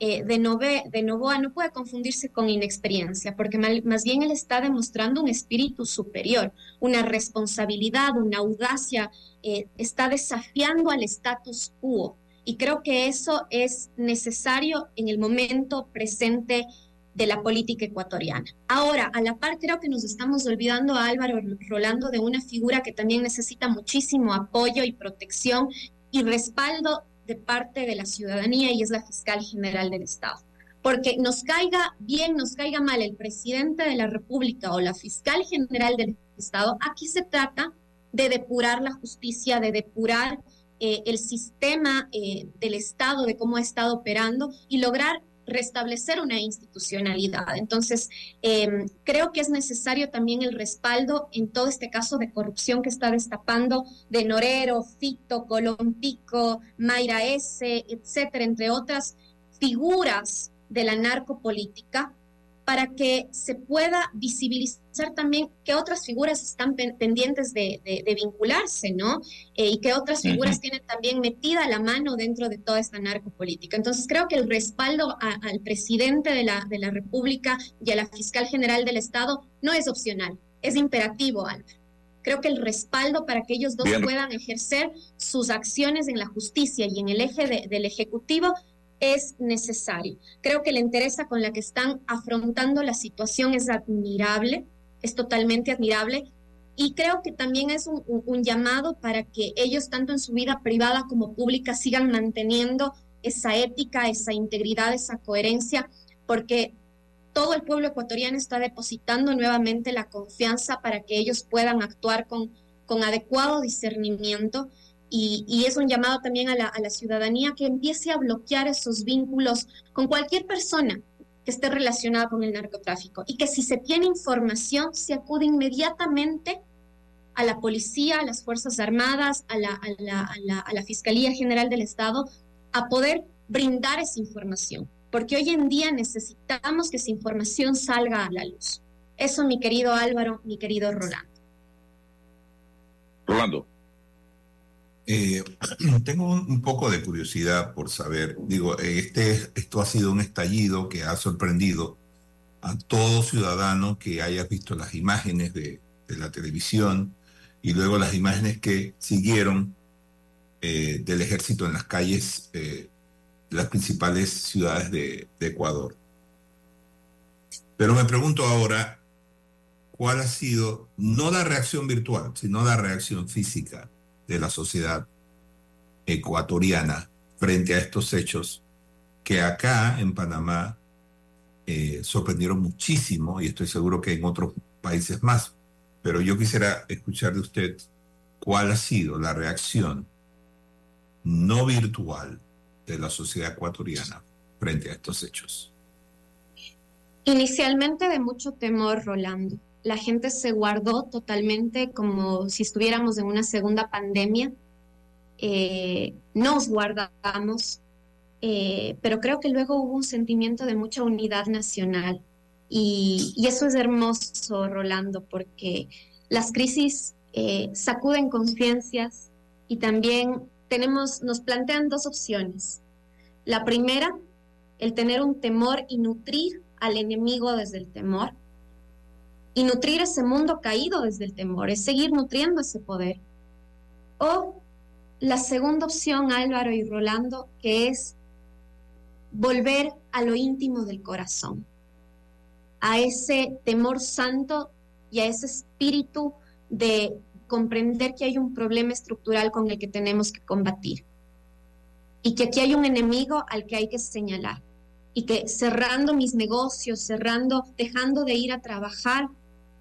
eh, de, Novoa no puede confundirse con inexperiencia, porque más bien él está demostrando un espíritu superior, una responsabilidad, una audacia, eh, está desafiando al status quo. Y creo que eso es necesario en el momento presente de la política ecuatoriana. Ahora, a la par, creo que nos estamos olvidando a Álvaro Rolando de una figura que también necesita muchísimo apoyo y protección y respaldo de parte de la ciudadanía y es la fiscal general del Estado. Porque nos caiga bien, nos caiga mal el presidente de la República o la fiscal general del Estado, aquí se trata de depurar la justicia, de depurar eh, el sistema eh, del Estado, de cómo ha estado operando y lograr restablecer una institucionalidad. Entonces, em, creo que es necesario también el respaldo en todo este caso de corrupción que está destapando de Norero, Fito, Colompico, Mayra S., etcétera, entre otras figuras de la narcopolítica para que se pueda visibilizar también que otras figuras están pendientes de, vincularse, ¿no? Eh, y que otras figuras tienen también metida la mano dentro de toda esta narcopolítica. Entonces creo que el respaldo al presidente de la, de la República y a la fiscal general del Estado no es opcional, es imperativo, Álvaro. Creo que el respaldo para que ellos dos puedan ejercer sus acciones en la justicia y en el eje del Ejecutivo es necesario. Creo que la interesa con la que están afrontando la situación es admirable, es totalmente admirable y creo que también es un, un, llamado para que ellos, tanto en su vida privada como pública, sigan manteniendo esa ética, esa integridad, esa coherencia, porque todo el pueblo ecuatoriano está depositando nuevamente la confianza para que ellos puedan actuar con, con adecuado discernimiento. Y, es un llamado también a la, ciudadanía que empiece a bloquear esos vínculos con cualquier persona que esté relacionada con el narcotráfico y que si se tiene información se acude inmediatamente a la policía, a las Fuerzas Armadas, a la, a la, a la, a la Fiscalía General del Estado, a poder brindar esa información, porque hoy en día necesitamos que esa información salga a la luz. Eso, mi querido Álvaro, mi querido Rolando. Rolando. Eh, tengo un, poco de curiosidad por saber, digo, este, esto ha sido un estallido que ha sorprendido a todo ciudadano que haya visto las imágenes de, la televisión y luego las imágenes que siguieron eh, del ejército en las calles de las principales ciudades de, de Ecuador. Pero me pregunto ahora, ¿cuál ha sido no la reacción virtual, sino la reacción física de la sociedad ecuatoriana frente a estos hechos que acá en Panamá eh, sorprendieron muchísimo y estoy seguro que en otros países más. Pero yo quisiera escuchar de usted cuál ha sido la reacción no virtual de la sociedad ecuatoriana frente a estos hechos. Inicialmente de mucho temor, Rolando la gente se guardó totalmente como si estuviéramos en una segunda pandemia. Eh, nos guardamos, eh, pero creo que luego hubo un sentimiento de mucha unidad nacional. Y, eso es hermoso, Rolando, porque las crisis eh, sacuden conciencias y también tenemos, nos plantean dos opciones. La primera, el tener un temor y nutrir al enemigo desde el temor y nutrir ese mundo caído desde el temor, es seguir nutriendo ese poder. O la segunda opción, Álvaro y Rolando, que es volver a lo íntimo del corazón, a ese temor santo y a ese espíritu de comprender que hay un problema estructural con el que tenemos que combatir y que aquí hay un enemigo al que hay que señalar y que cerrando mis negocios, cerrando, dejando de ir a trabajar,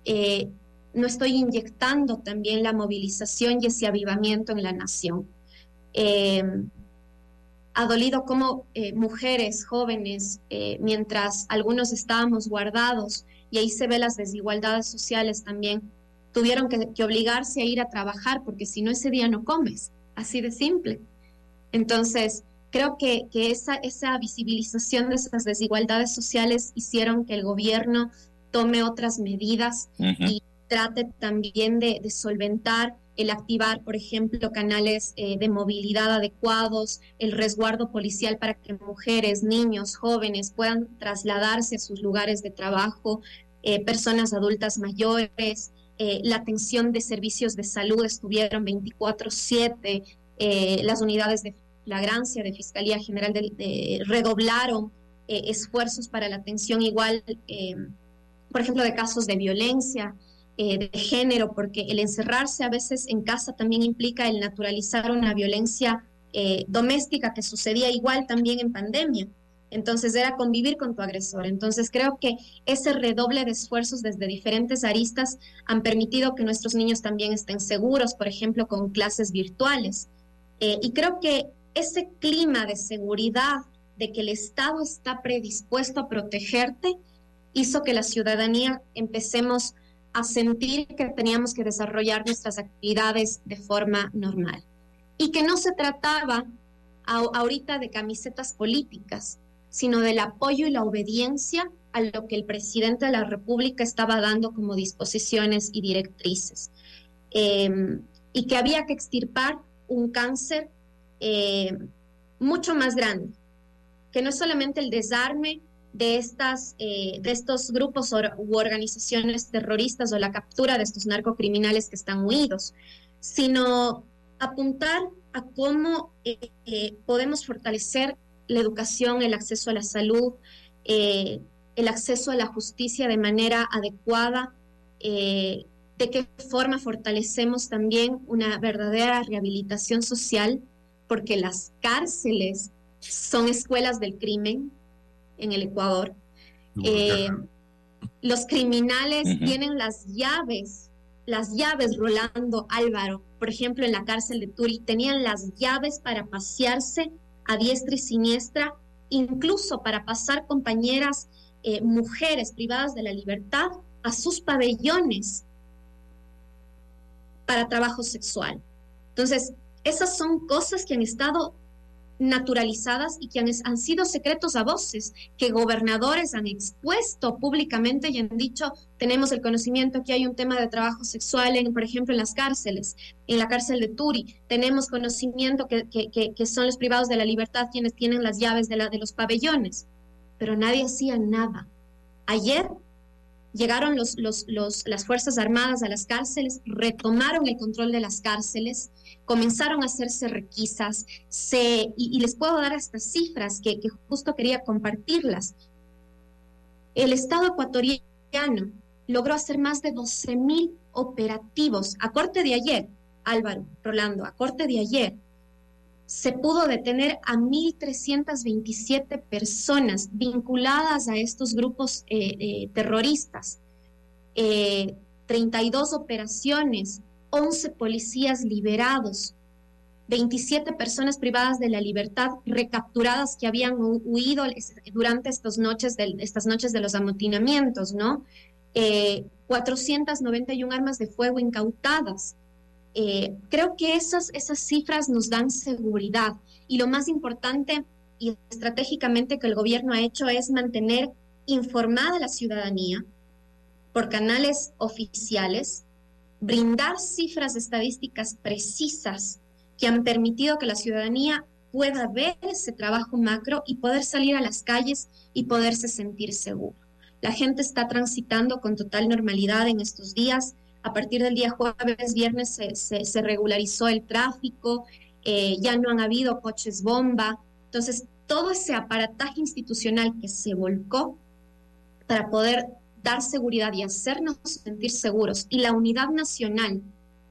eh, no estoy inyectando también la movilización y ese avivamiento en la nación. Eh, ha dolido como eh, mujeres jóvenes, mientras algunos estábamos guardados, y ahí se ve las desigualdades sociales también, tuvieron que, obligarse a ir a trabajar porque si no ese día no comes, así de simple. Entonces, creo que, esa, esa visibilización de esas desigualdades sociales hicieron que el gobierno tome otras medidas y trate también de, solventar el activar, por ejemplo, canales eh, de movilidad adecuados, el resguardo policial para que mujeres, niños, jóvenes puedan trasladarse a sus lugares de trabajo, eh, personas adultas mayores, eh, la atención de servicios de salud estuvieron 24/7, las unidades de flagrancia de Fiscalía General de, redoblaron esfuerzos para la atención igual por ejemplo, de casos de violencia eh, de género, porque el encerrarse a veces en casa también implica el naturalizar una violencia eh, doméstica que sucedía igual también en pandemia. Entonces era convivir con tu agresor. Entonces creo que ese redoble de esfuerzos desde diferentes aristas han permitido que nuestros niños también estén seguros, por ejemplo, con clases virtuales. Eh, y creo que ese clima de seguridad, de que el Estado está predispuesto a protegerte, hizo que la ciudadanía empecemos a sentir que teníamos que desarrollar nuestras actividades de forma normal y que no se trataba ahorita de camisetas políticas, sino del apoyo y la obediencia a lo que el presidente de la República estaba dando como disposiciones y directrices. Em, y que había que extirpar un cáncer eh, mucho más grande, que no es solamente el desarme de, estas, eh, de estos grupos u organizaciones terroristas o la captura de estos narcocriminales que están huidos, sino apuntar a cómo eh, eh, podemos fortalecer la educación, el acceso a la salud, el acceso a la justicia de manera adecuada, de qué forma fortalecemos también una verdadera rehabilitación social, porque las cárceles son escuelas del crimen en el Ecuador. Eh, los criminales tienen las llaves, las llaves, Rolando Álvaro, por ejemplo, en la cárcel de Turi, tenían las llaves para pasearse a diestra y siniestra, incluso para pasar compañeras eh, mujeres privadas de la libertad a sus pabellones para trabajo sexual. Entonces, esas son cosas que han estado naturalizadas y que han, sido secretos a voces, que gobernadores han expuesto públicamente y han dicho, tenemos el conocimiento que hay un tema de trabajo sexual, en, por ejemplo, en las cárceles, en la cárcel de Turi, tenemos conocimiento que, que, son los privados de la libertad quienes tienen las llaves de, la, de los pabellones, pero nadie hacía nada. Ayer llegaron los, las Fuerzas Armadas a las cárceles, retomaron el control de las cárceles, comenzaron a hacerse requisas, y, les puedo dar hasta cifras que, que justo quería compartirlas. El Estado ecuatoriano logró hacer más de 12 mil operativos a corte de ayer, Álvaro, Rolando, a corte de ayer, se pudo detener a 1.327 personas vinculadas a estos grupos eh, eh, terroristas, 32 eh, operaciones, 11 policías liberados, 27 personas privadas de la libertad recapturadas que habían huido durante estas noches de, estas noches los amotinamientos, ¿no? 491 armas de fuego incautadas, eh, creo que esas, esas cifras nos dan seguridad y lo más importante y estratégicamente que el gobierno ha hecho es mantener informada a la ciudadanía por canales oficiales, brindar cifras estadísticas precisas que han permitido que la ciudadanía pueda ver ese trabajo macro y poder salir a las calles y poderse sentir seguro. La gente está transitando con total normalidad en estos días a partir del día jueves, viernes se, regularizó el tráfico, eh, ya no han habido coches bomba. Entonces, todo ese aparataje institucional que se volcó para poder dar seguridad y hacernos sentir seguros y la unidad nacional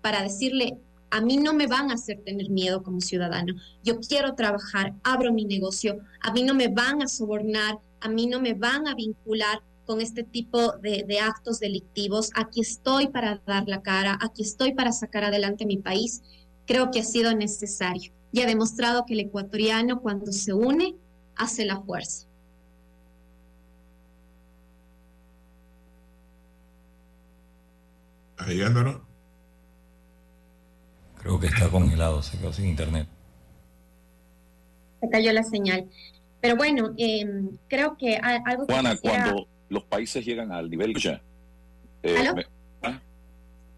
para decirle, a mí no me van a hacer tener miedo como ciudadano, yo quiero trabajar, abro mi negocio, a mí no me van a sobornar, a mí no me van a vincular con este tipo de, actos delictivos. Aquí estoy para dar la cara, aquí estoy para sacar adelante mi país. Creo que ha sido necesario y ha demostrado que el ecuatoriano cuando se une hace la fuerza. Ahí Creo que está congelado, se quedó sin internet. Se cayó la señal. Pero bueno, em, creo que algo que Juana, cuando los países llegan al nivel ya. Eh, ¿Ah?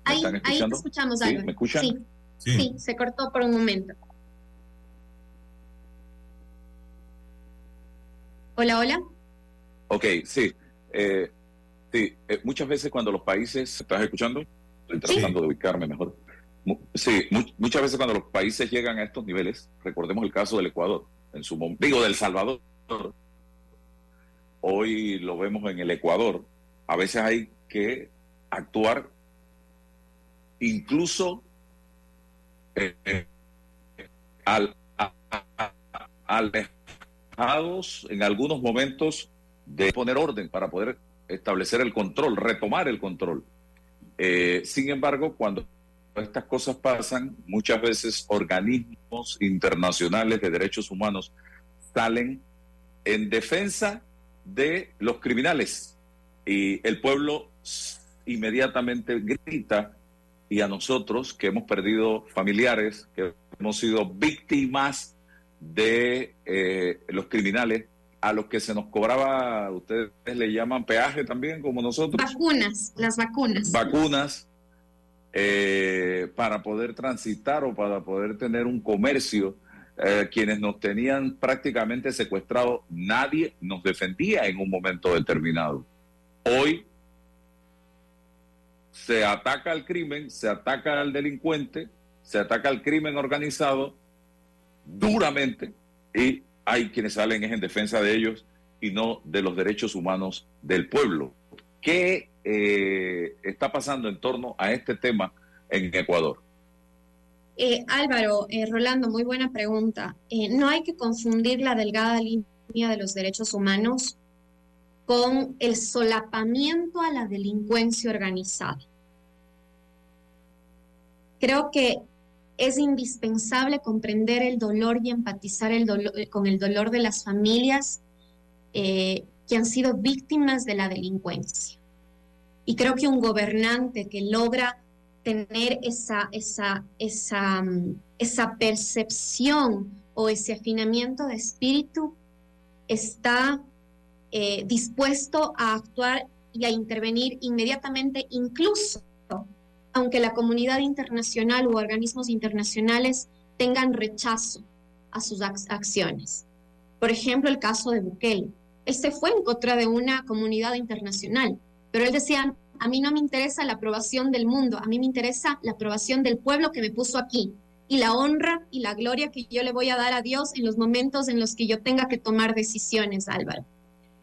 ahí, ahí, te escuchamos, ¿Sí? ¿Me escuchan? Sí. sí. se cortó por un momento. Hola, hola. Ok, sí. Eh, sí, eh, muchas veces cuando los países, ¿estás escuchando? Estoy tratando de ubicarme mejor. Sí, muchas veces cuando los países llegan a estos niveles, recordemos el caso del Ecuador, en su digo del Salvador, hoy lo vemos en el Ecuador, a veces hay que actuar incluso eh, al, alejados en algunos momentos de poner orden para poder establecer el control, retomar el control. Eh, sin embargo, cuando estas cosas pasan, muchas veces organismos internacionales de derechos humanos salen en defensa de los criminales. Y el pueblo inmediatamente grita y a nosotros que hemos perdido familiares, que hemos sido víctimas de eh, los criminales, a los que se nos cobraba, ustedes le llaman peaje también, como nosotros. Vacunas, las vacunas. Vacunas, eh, para poder transitar o para poder tener un comercio eh, quienes nos tenían prácticamente secuestrados, nadie nos defendía en un momento determinado. Hoy se ataca al crimen, se ataca al delincuente, se ataca al crimen organizado duramente y hay quienes salen en defensa de ellos y no de los derechos humanos del pueblo. ¿Qué eh, está pasando en torno a este tema en Ecuador? Eh, Álvaro, eh, Rolando, muy buena pregunta. no hay que confundir la delgada línea de los derechos humanos con el solapamiento a la delincuencia organizada. Creo que es indispensable comprender el dolor y empatizar el con el dolor de las familias que han sido víctimas de la delincuencia. Y creo que un gobernante que logra tener esa, esa, esa, mm, esa percepción o ese afinamiento de espíritu está eh, dispuesto a actuar y a intervenir inmediatamente, incluso aunque la comunidad internacional u organismos internacionales tengan rechazo a sus acciones. Por ejemplo, el caso de Bukele. Él se fue en contra de una comunidad internacional, pero él decía, a mí no me interesa la aprobación del mundo, a mí me interesa la aprobación del pueblo que me puso aquí y la honra y la gloria que yo le voy a dar a Dios en los momentos en los que yo tenga que tomar decisiones, Álvaro.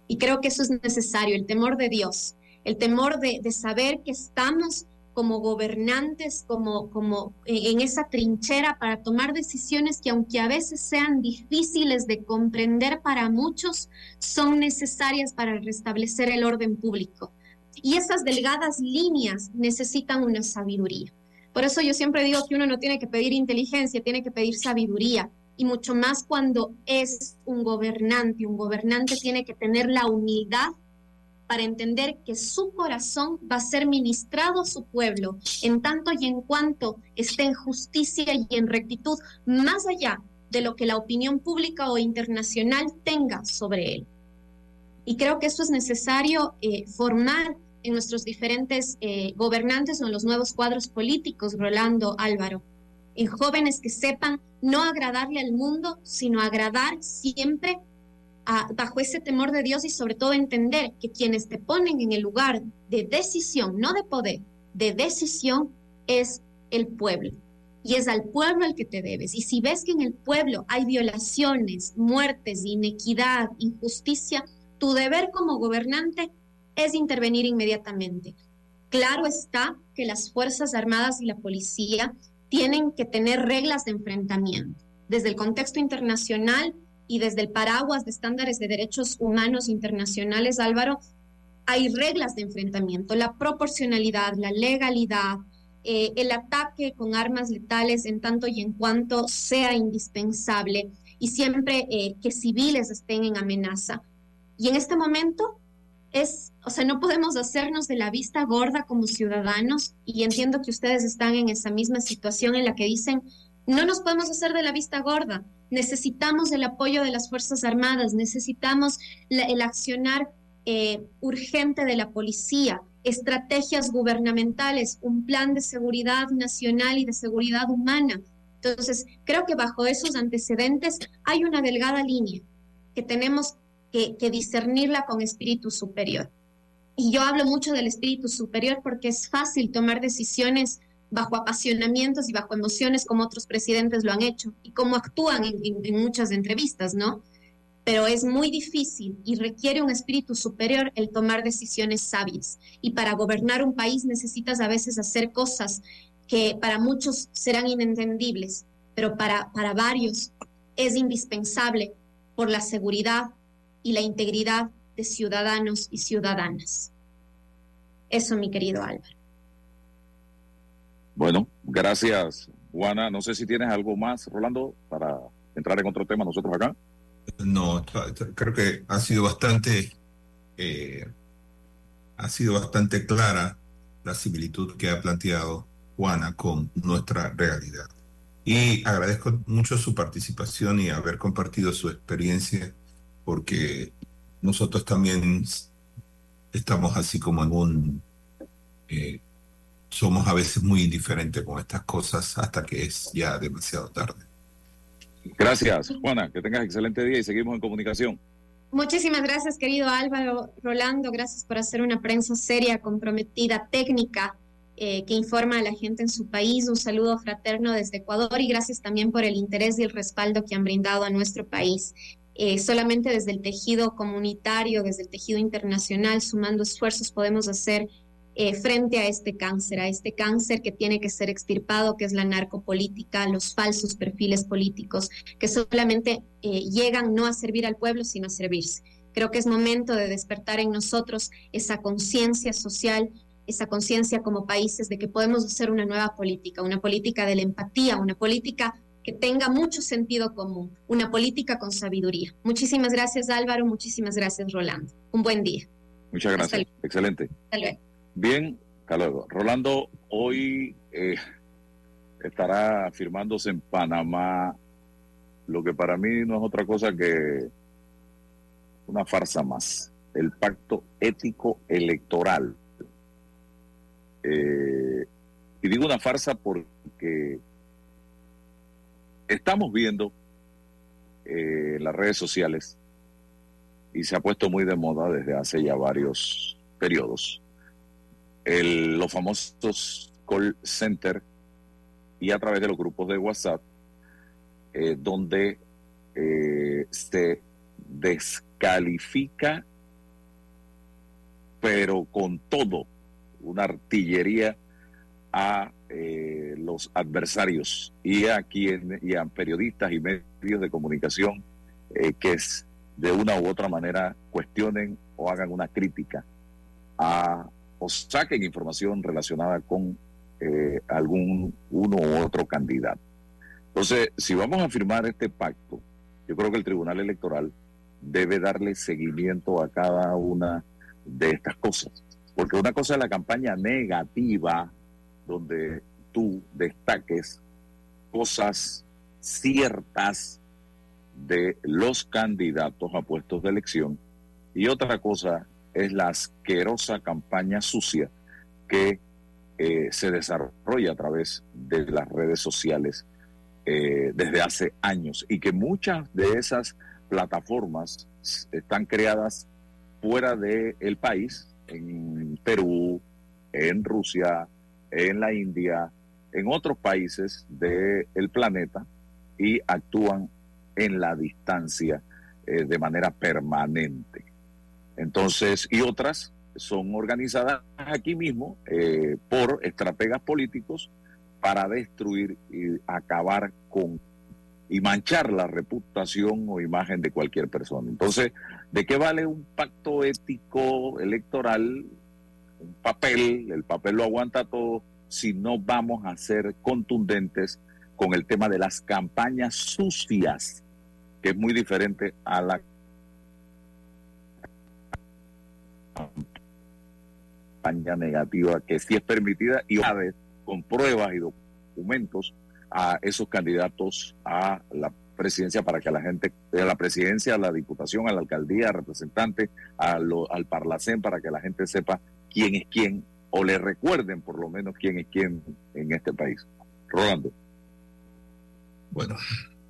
Y creo que eso es necesario, el temor de Dios, el temor de, saber que estamos como gobernantes, como, como en esa trinchera para tomar decisiones que aunque a veces sean difíciles de comprender para muchos, son necesarias para restablecer el orden público. Y esas delgadas líneas necesitan una sabiduría. Por eso yo siempre digo que uno no tiene que pedir inteligencia, tiene que pedir sabiduría. Y mucho más cuando es un gobernante. Un gobernante tiene que tener la humildad para entender que su corazón va a ser ministrado a su pueblo en tanto y en cuanto esté en justicia y en rectitud, más allá de lo que la opinión pública o internacional tenga sobre él. Y creo que eso es necesario eh, formar en nuestros diferentes eh, gobernantes o en los nuevos cuadros políticos, Rolando Álvaro, en jóvenes que sepan no agradarle al mundo, sino agradar siempre bajo ese temor de Dios y sobre todo entender que quienes te ponen en el lugar de decisión, no de poder, de decisión, es el pueblo. Y es al pueblo al que te debes. Y si ves que en el pueblo hay violaciones, muertes, inequidad, injusticia, tu deber como gobernante es intervenir inmediatamente. Claro está que las Fuerzas Armadas y la policía tienen que tener reglas de enfrentamiento. Desde el contexto internacional y desde el paraguas de estándares de derechos humanos internacionales, Álvaro, hay reglas de enfrentamiento, la proporcionalidad, la legalidad, eh, el ataque con armas letales en tanto y en cuanto sea indispensable y siempre eh, que civiles estén en amenaza. Y en este momento es, o sea, no podemos hacernos de la vista gorda como ciudadanos y entiendo que ustedes están en esa misma situación en la que dicen, no nos podemos hacer de la vista gorda, necesitamos el apoyo de las Fuerzas Armadas, necesitamos el accionar eh, urgente de la policía, estrategias gubernamentales, un plan de seguridad nacional y de seguridad humana. Entonces, creo que bajo esos antecedentes hay una delgada línea que tenemos que, discernirla con espíritu superior. Y yo hablo mucho del espíritu superior porque es fácil tomar decisiones bajo apasionamientos y bajo emociones como otros presidentes lo han hecho y como actúan en, muchas entrevistas, ¿no? Pero es muy difícil y requiere un espíritu superior el tomar decisiones sabias. Y para gobernar un país necesitas a veces hacer cosas que para muchos serán inentendibles, pero para, para varios es indispensable por la seguridad, y la integridad de ciudadanos y ciudadanas. Eso, mi querido Álvaro. Bueno, gracias, Juana. No sé si tienes algo más, Rolando, para entrar en otro tema nosotros acá. No, creo que ha sido bastante, eh, ha sido bastante clara la similitud que ha planteado Juana con nuestra realidad. Y agradezco mucho su participación y haber compartido su experiencia porque nosotros también estamos así como en un... Eh, somos a veces muy indiferentes con estas cosas hasta que es ya demasiado tarde. Gracias, Juana. Que tengas excelente día y seguimos en comunicación. Muchísimas gracias, querido Álvaro Rolando. Gracias por hacer una prensa seria, comprometida, técnica, eh, que informa a la gente en su país. Un saludo fraterno desde Ecuador y gracias también por el interés y el respaldo que han brindado a nuestro país. Eh, solamente desde el tejido comunitario, desde el tejido internacional, sumando esfuerzos, podemos hacer eh, frente a este cáncer, a este cáncer que tiene que ser extirpado, que es la narcopolítica, los falsos perfiles políticos que solamente eh, llegan no a servir al pueblo, sino a servirse. Creo que es momento de despertar en nosotros esa conciencia social, esa conciencia como países de que podemos hacer una nueva política, una política de la empatía, una política que tenga mucho sentido común, una política con sabiduría. Muchísimas gracias Álvaro, muchísimas gracias Rolando. Un buen día. Muchas gracias. Excelente. Hasta luego. Bien, hasta luego. Rolando, hoy eh, estará firmándose en Panamá lo que para mí no es otra cosa que una farsa más, el pacto ético electoral. Eh, y digo una farsa porque estamos viendo eh, las redes sociales, y se ha puesto muy de moda desde hace ya varios periodos, los famosos call center y a través de los grupos de WhatsApp, eh, donde eh, se descalifica, pero con todo, una artillería a los adversarios y a, quien, y a periodistas y medios de comunicación que es, de una u otra manera cuestionen o hagan una crítica a o saquen información relacionada con eh, algún uno u otro candidato. Entonces, si vamos a firmar este pacto, yo creo que el Tribunal Electoral debe darle seguimiento a cada una de estas cosas. Porque una cosa es la campaña negativa, donde tú destaques cosas ciertas de los candidatos a puestos de elección, y otra cosa es la asquerosa campaña sucia que eh, se desarrolla a través de las redes sociales eh, desde hace años y que muchas de esas plataformas están creadas fuera del país, en Perú, en Rusia, en la India, en otros países del planeta y actúan en la distancia eh, de manera permanente. Entonces, y otras son organizadas aquí mismo eh, por estrategas políticos para destruir y acabar con y manchar la reputación o imagen de cualquier persona. Entonces, ¿de qué vale un pacto ético electoral? Un papel, el papel lo aguanta todo, si no vamos a ser contundentes con el tema de las campañas sucias, que es muy diferente a la campaña negativa que sí es permitida y una vez con pruebas y documentos a esos candidatos a la presidencia para que la gente, de la presidencia, a la diputación, a la alcaldía, al representante, a lo, al parlacén, para que la gente sepa quién es quién o le recuerden por lo menos quién es quién en este país. Rolando. Bueno,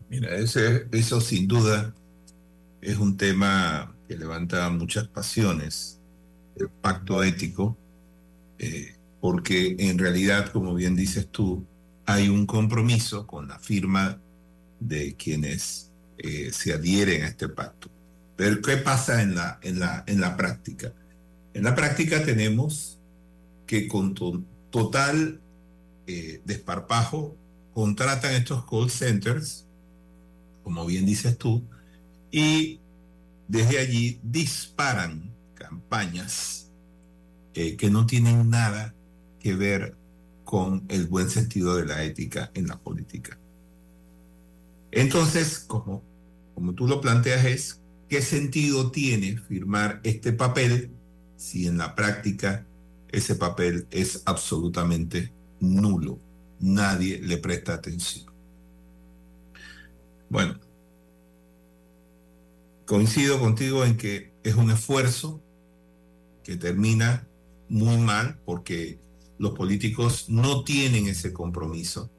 mira, eso sin duda es un tema que levanta muchas pasiones el pacto ético, eh, porque en realidad, como bien dices tú, hay un compromiso con la firma de quienes eh, se adhieren a este pacto. Pero ¿qué pasa en la, en la, en la práctica? En la práctica tenemos que con total eh, desparpajo contratan estos call centers, como bien dices tú, y desde allí disparan campañas eh, que no tienen nada que ver con el buen sentido de la ética en la política. Entonces, como, como tú lo planteas, es qué sentido tiene firmar este papel si en la práctica ese papel es absolutamente nulo. Nadie le presta atención. Bueno, coincido contigo en que es un esfuerzo que termina muy mal porque los políticos no tienen ese compromiso.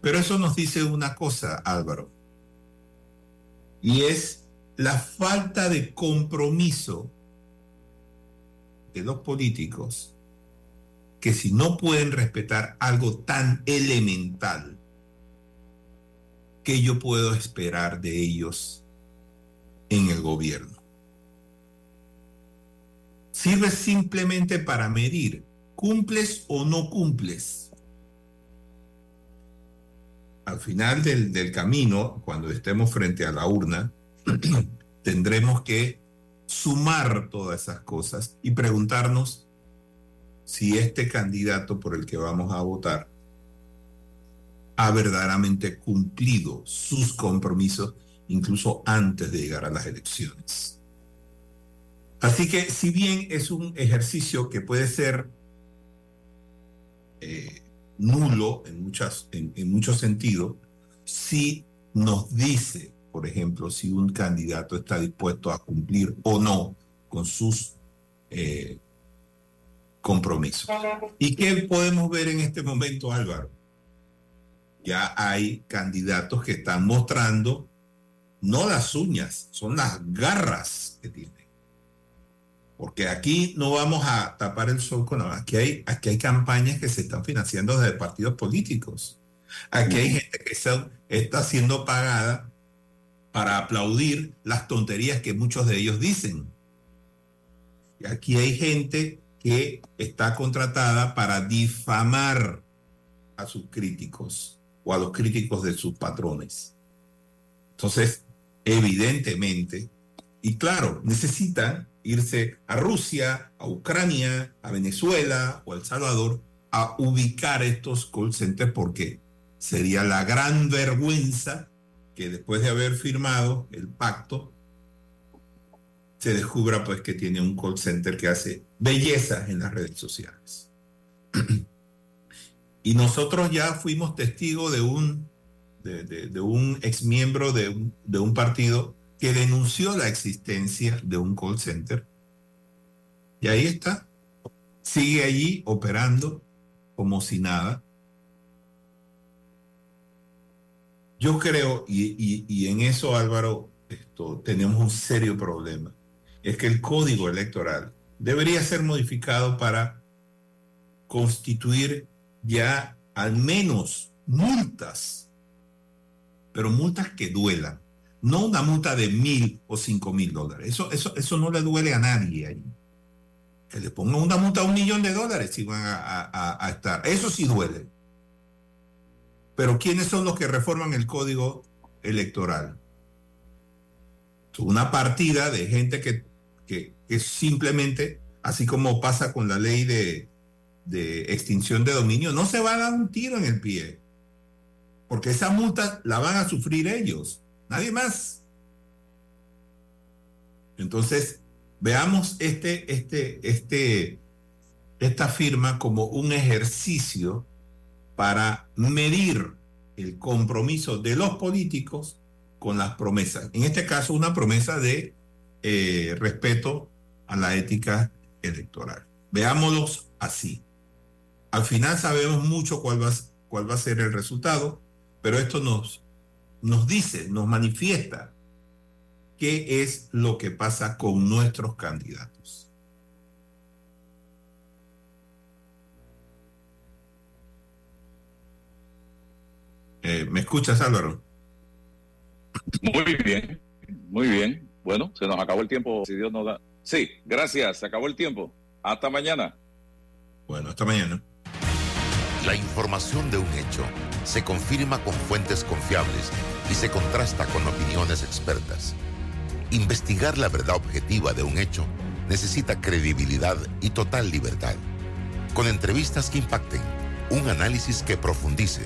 Pero eso nos dice una cosa, Álvaro, y es la falta de compromiso de los políticos que si no pueden respetar algo tan elemental, que yo puedo esperar de ellos en el gobierno? sirve simplemente para medir ¿cumples o no cumples? Al final del, del camino, cuando estemos frente a la urna, tendremos que sumar todas esas cosas y preguntarnos si este candidato por el que vamos a votar ha verdaderamente cumplido sus compromisos incluso antes de llegar a las elecciones. Así que si bien es un ejercicio que puede ser eh, nulo en, muchas, en, muchos sentidos, sí nos dice, por ejemplo, si un candidato está dispuesto a cumplir o no con sus eh, compromisos. ¿Y qué podemos ver en este momento, Álvaro? Ya hay candidatos que están mostrando no las uñas, son las garras que tienen. Porque aquí no vamos a tapar el sol con la aquí hay Aquí hay campañas que se están financiando desde partidos políticos. Aquí hay gente que está siendo pagada para aplaudir las tonterías que muchos de ellos dicen. Y aquí hay gente que está contratada para difamar a sus críticos o a los críticos de sus patrones. Entonces, evidentemente, y claro, necesitan irse a Rusia, a Ucrania, a Venezuela o a El Salvador a ubicar estos call centers porque sería la gran vergüenza que después de haber firmado el pacto se descubra pues que tiene un call center que hace bellezas en las redes sociales. y nosotros ya fuimos testigos de un de, un ex miembro de un, de un partido que denunció la existencia de un call center. Y ahí está. Sigue allí operando como si nada. Yo creo, y, y, y en eso Álvaro, esto, tenemos un serio problema. Es que el código electoral debería ser modificado para constituir ya al menos multas pero multas que duelan. No una multa de mil o cinco mil dólares. Eso, eso, eso no le duele a nadie ahí. Que le pongan una multa de un millón de dólares si van a, a, a estar. Eso sí duele. Pero ¿quiénes son los que reforman el código electoral? Una partida de gente que, que, que simplemente, así como pasa con la ley de, de extinción de dominio, no se va a dar un tiro en el pie porque esa multa la van a sufrir ellos, nadie más. Entonces, veamos este, este, este, esta firma como un ejercicio para medir el compromiso de los políticos con las promesas. En este caso, una promesa de eh, respeto a la ética electoral. Veámoslos así. Al final sabemos mucho cuál va, cuál va a ser el resultado pero esto nos, nos dice, nos manifiesta qué es lo que pasa con nuestros candidatos. Eh, ¿Me escuchas, Álvaro? Muy bien, muy bien. Bueno, se nos acabó el tiempo, si Dios nos da. Sí, gracias, se acabó el tiempo. Hasta mañana. Bueno, hasta mañana. La información de un hecho se confirma con fuentes confiables y se contrasta con opiniones expertas. Investigar la verdad objetiva de un hecho necesita credibilidad y total libertad. Con entrevistas que impacten, un análisis que profundice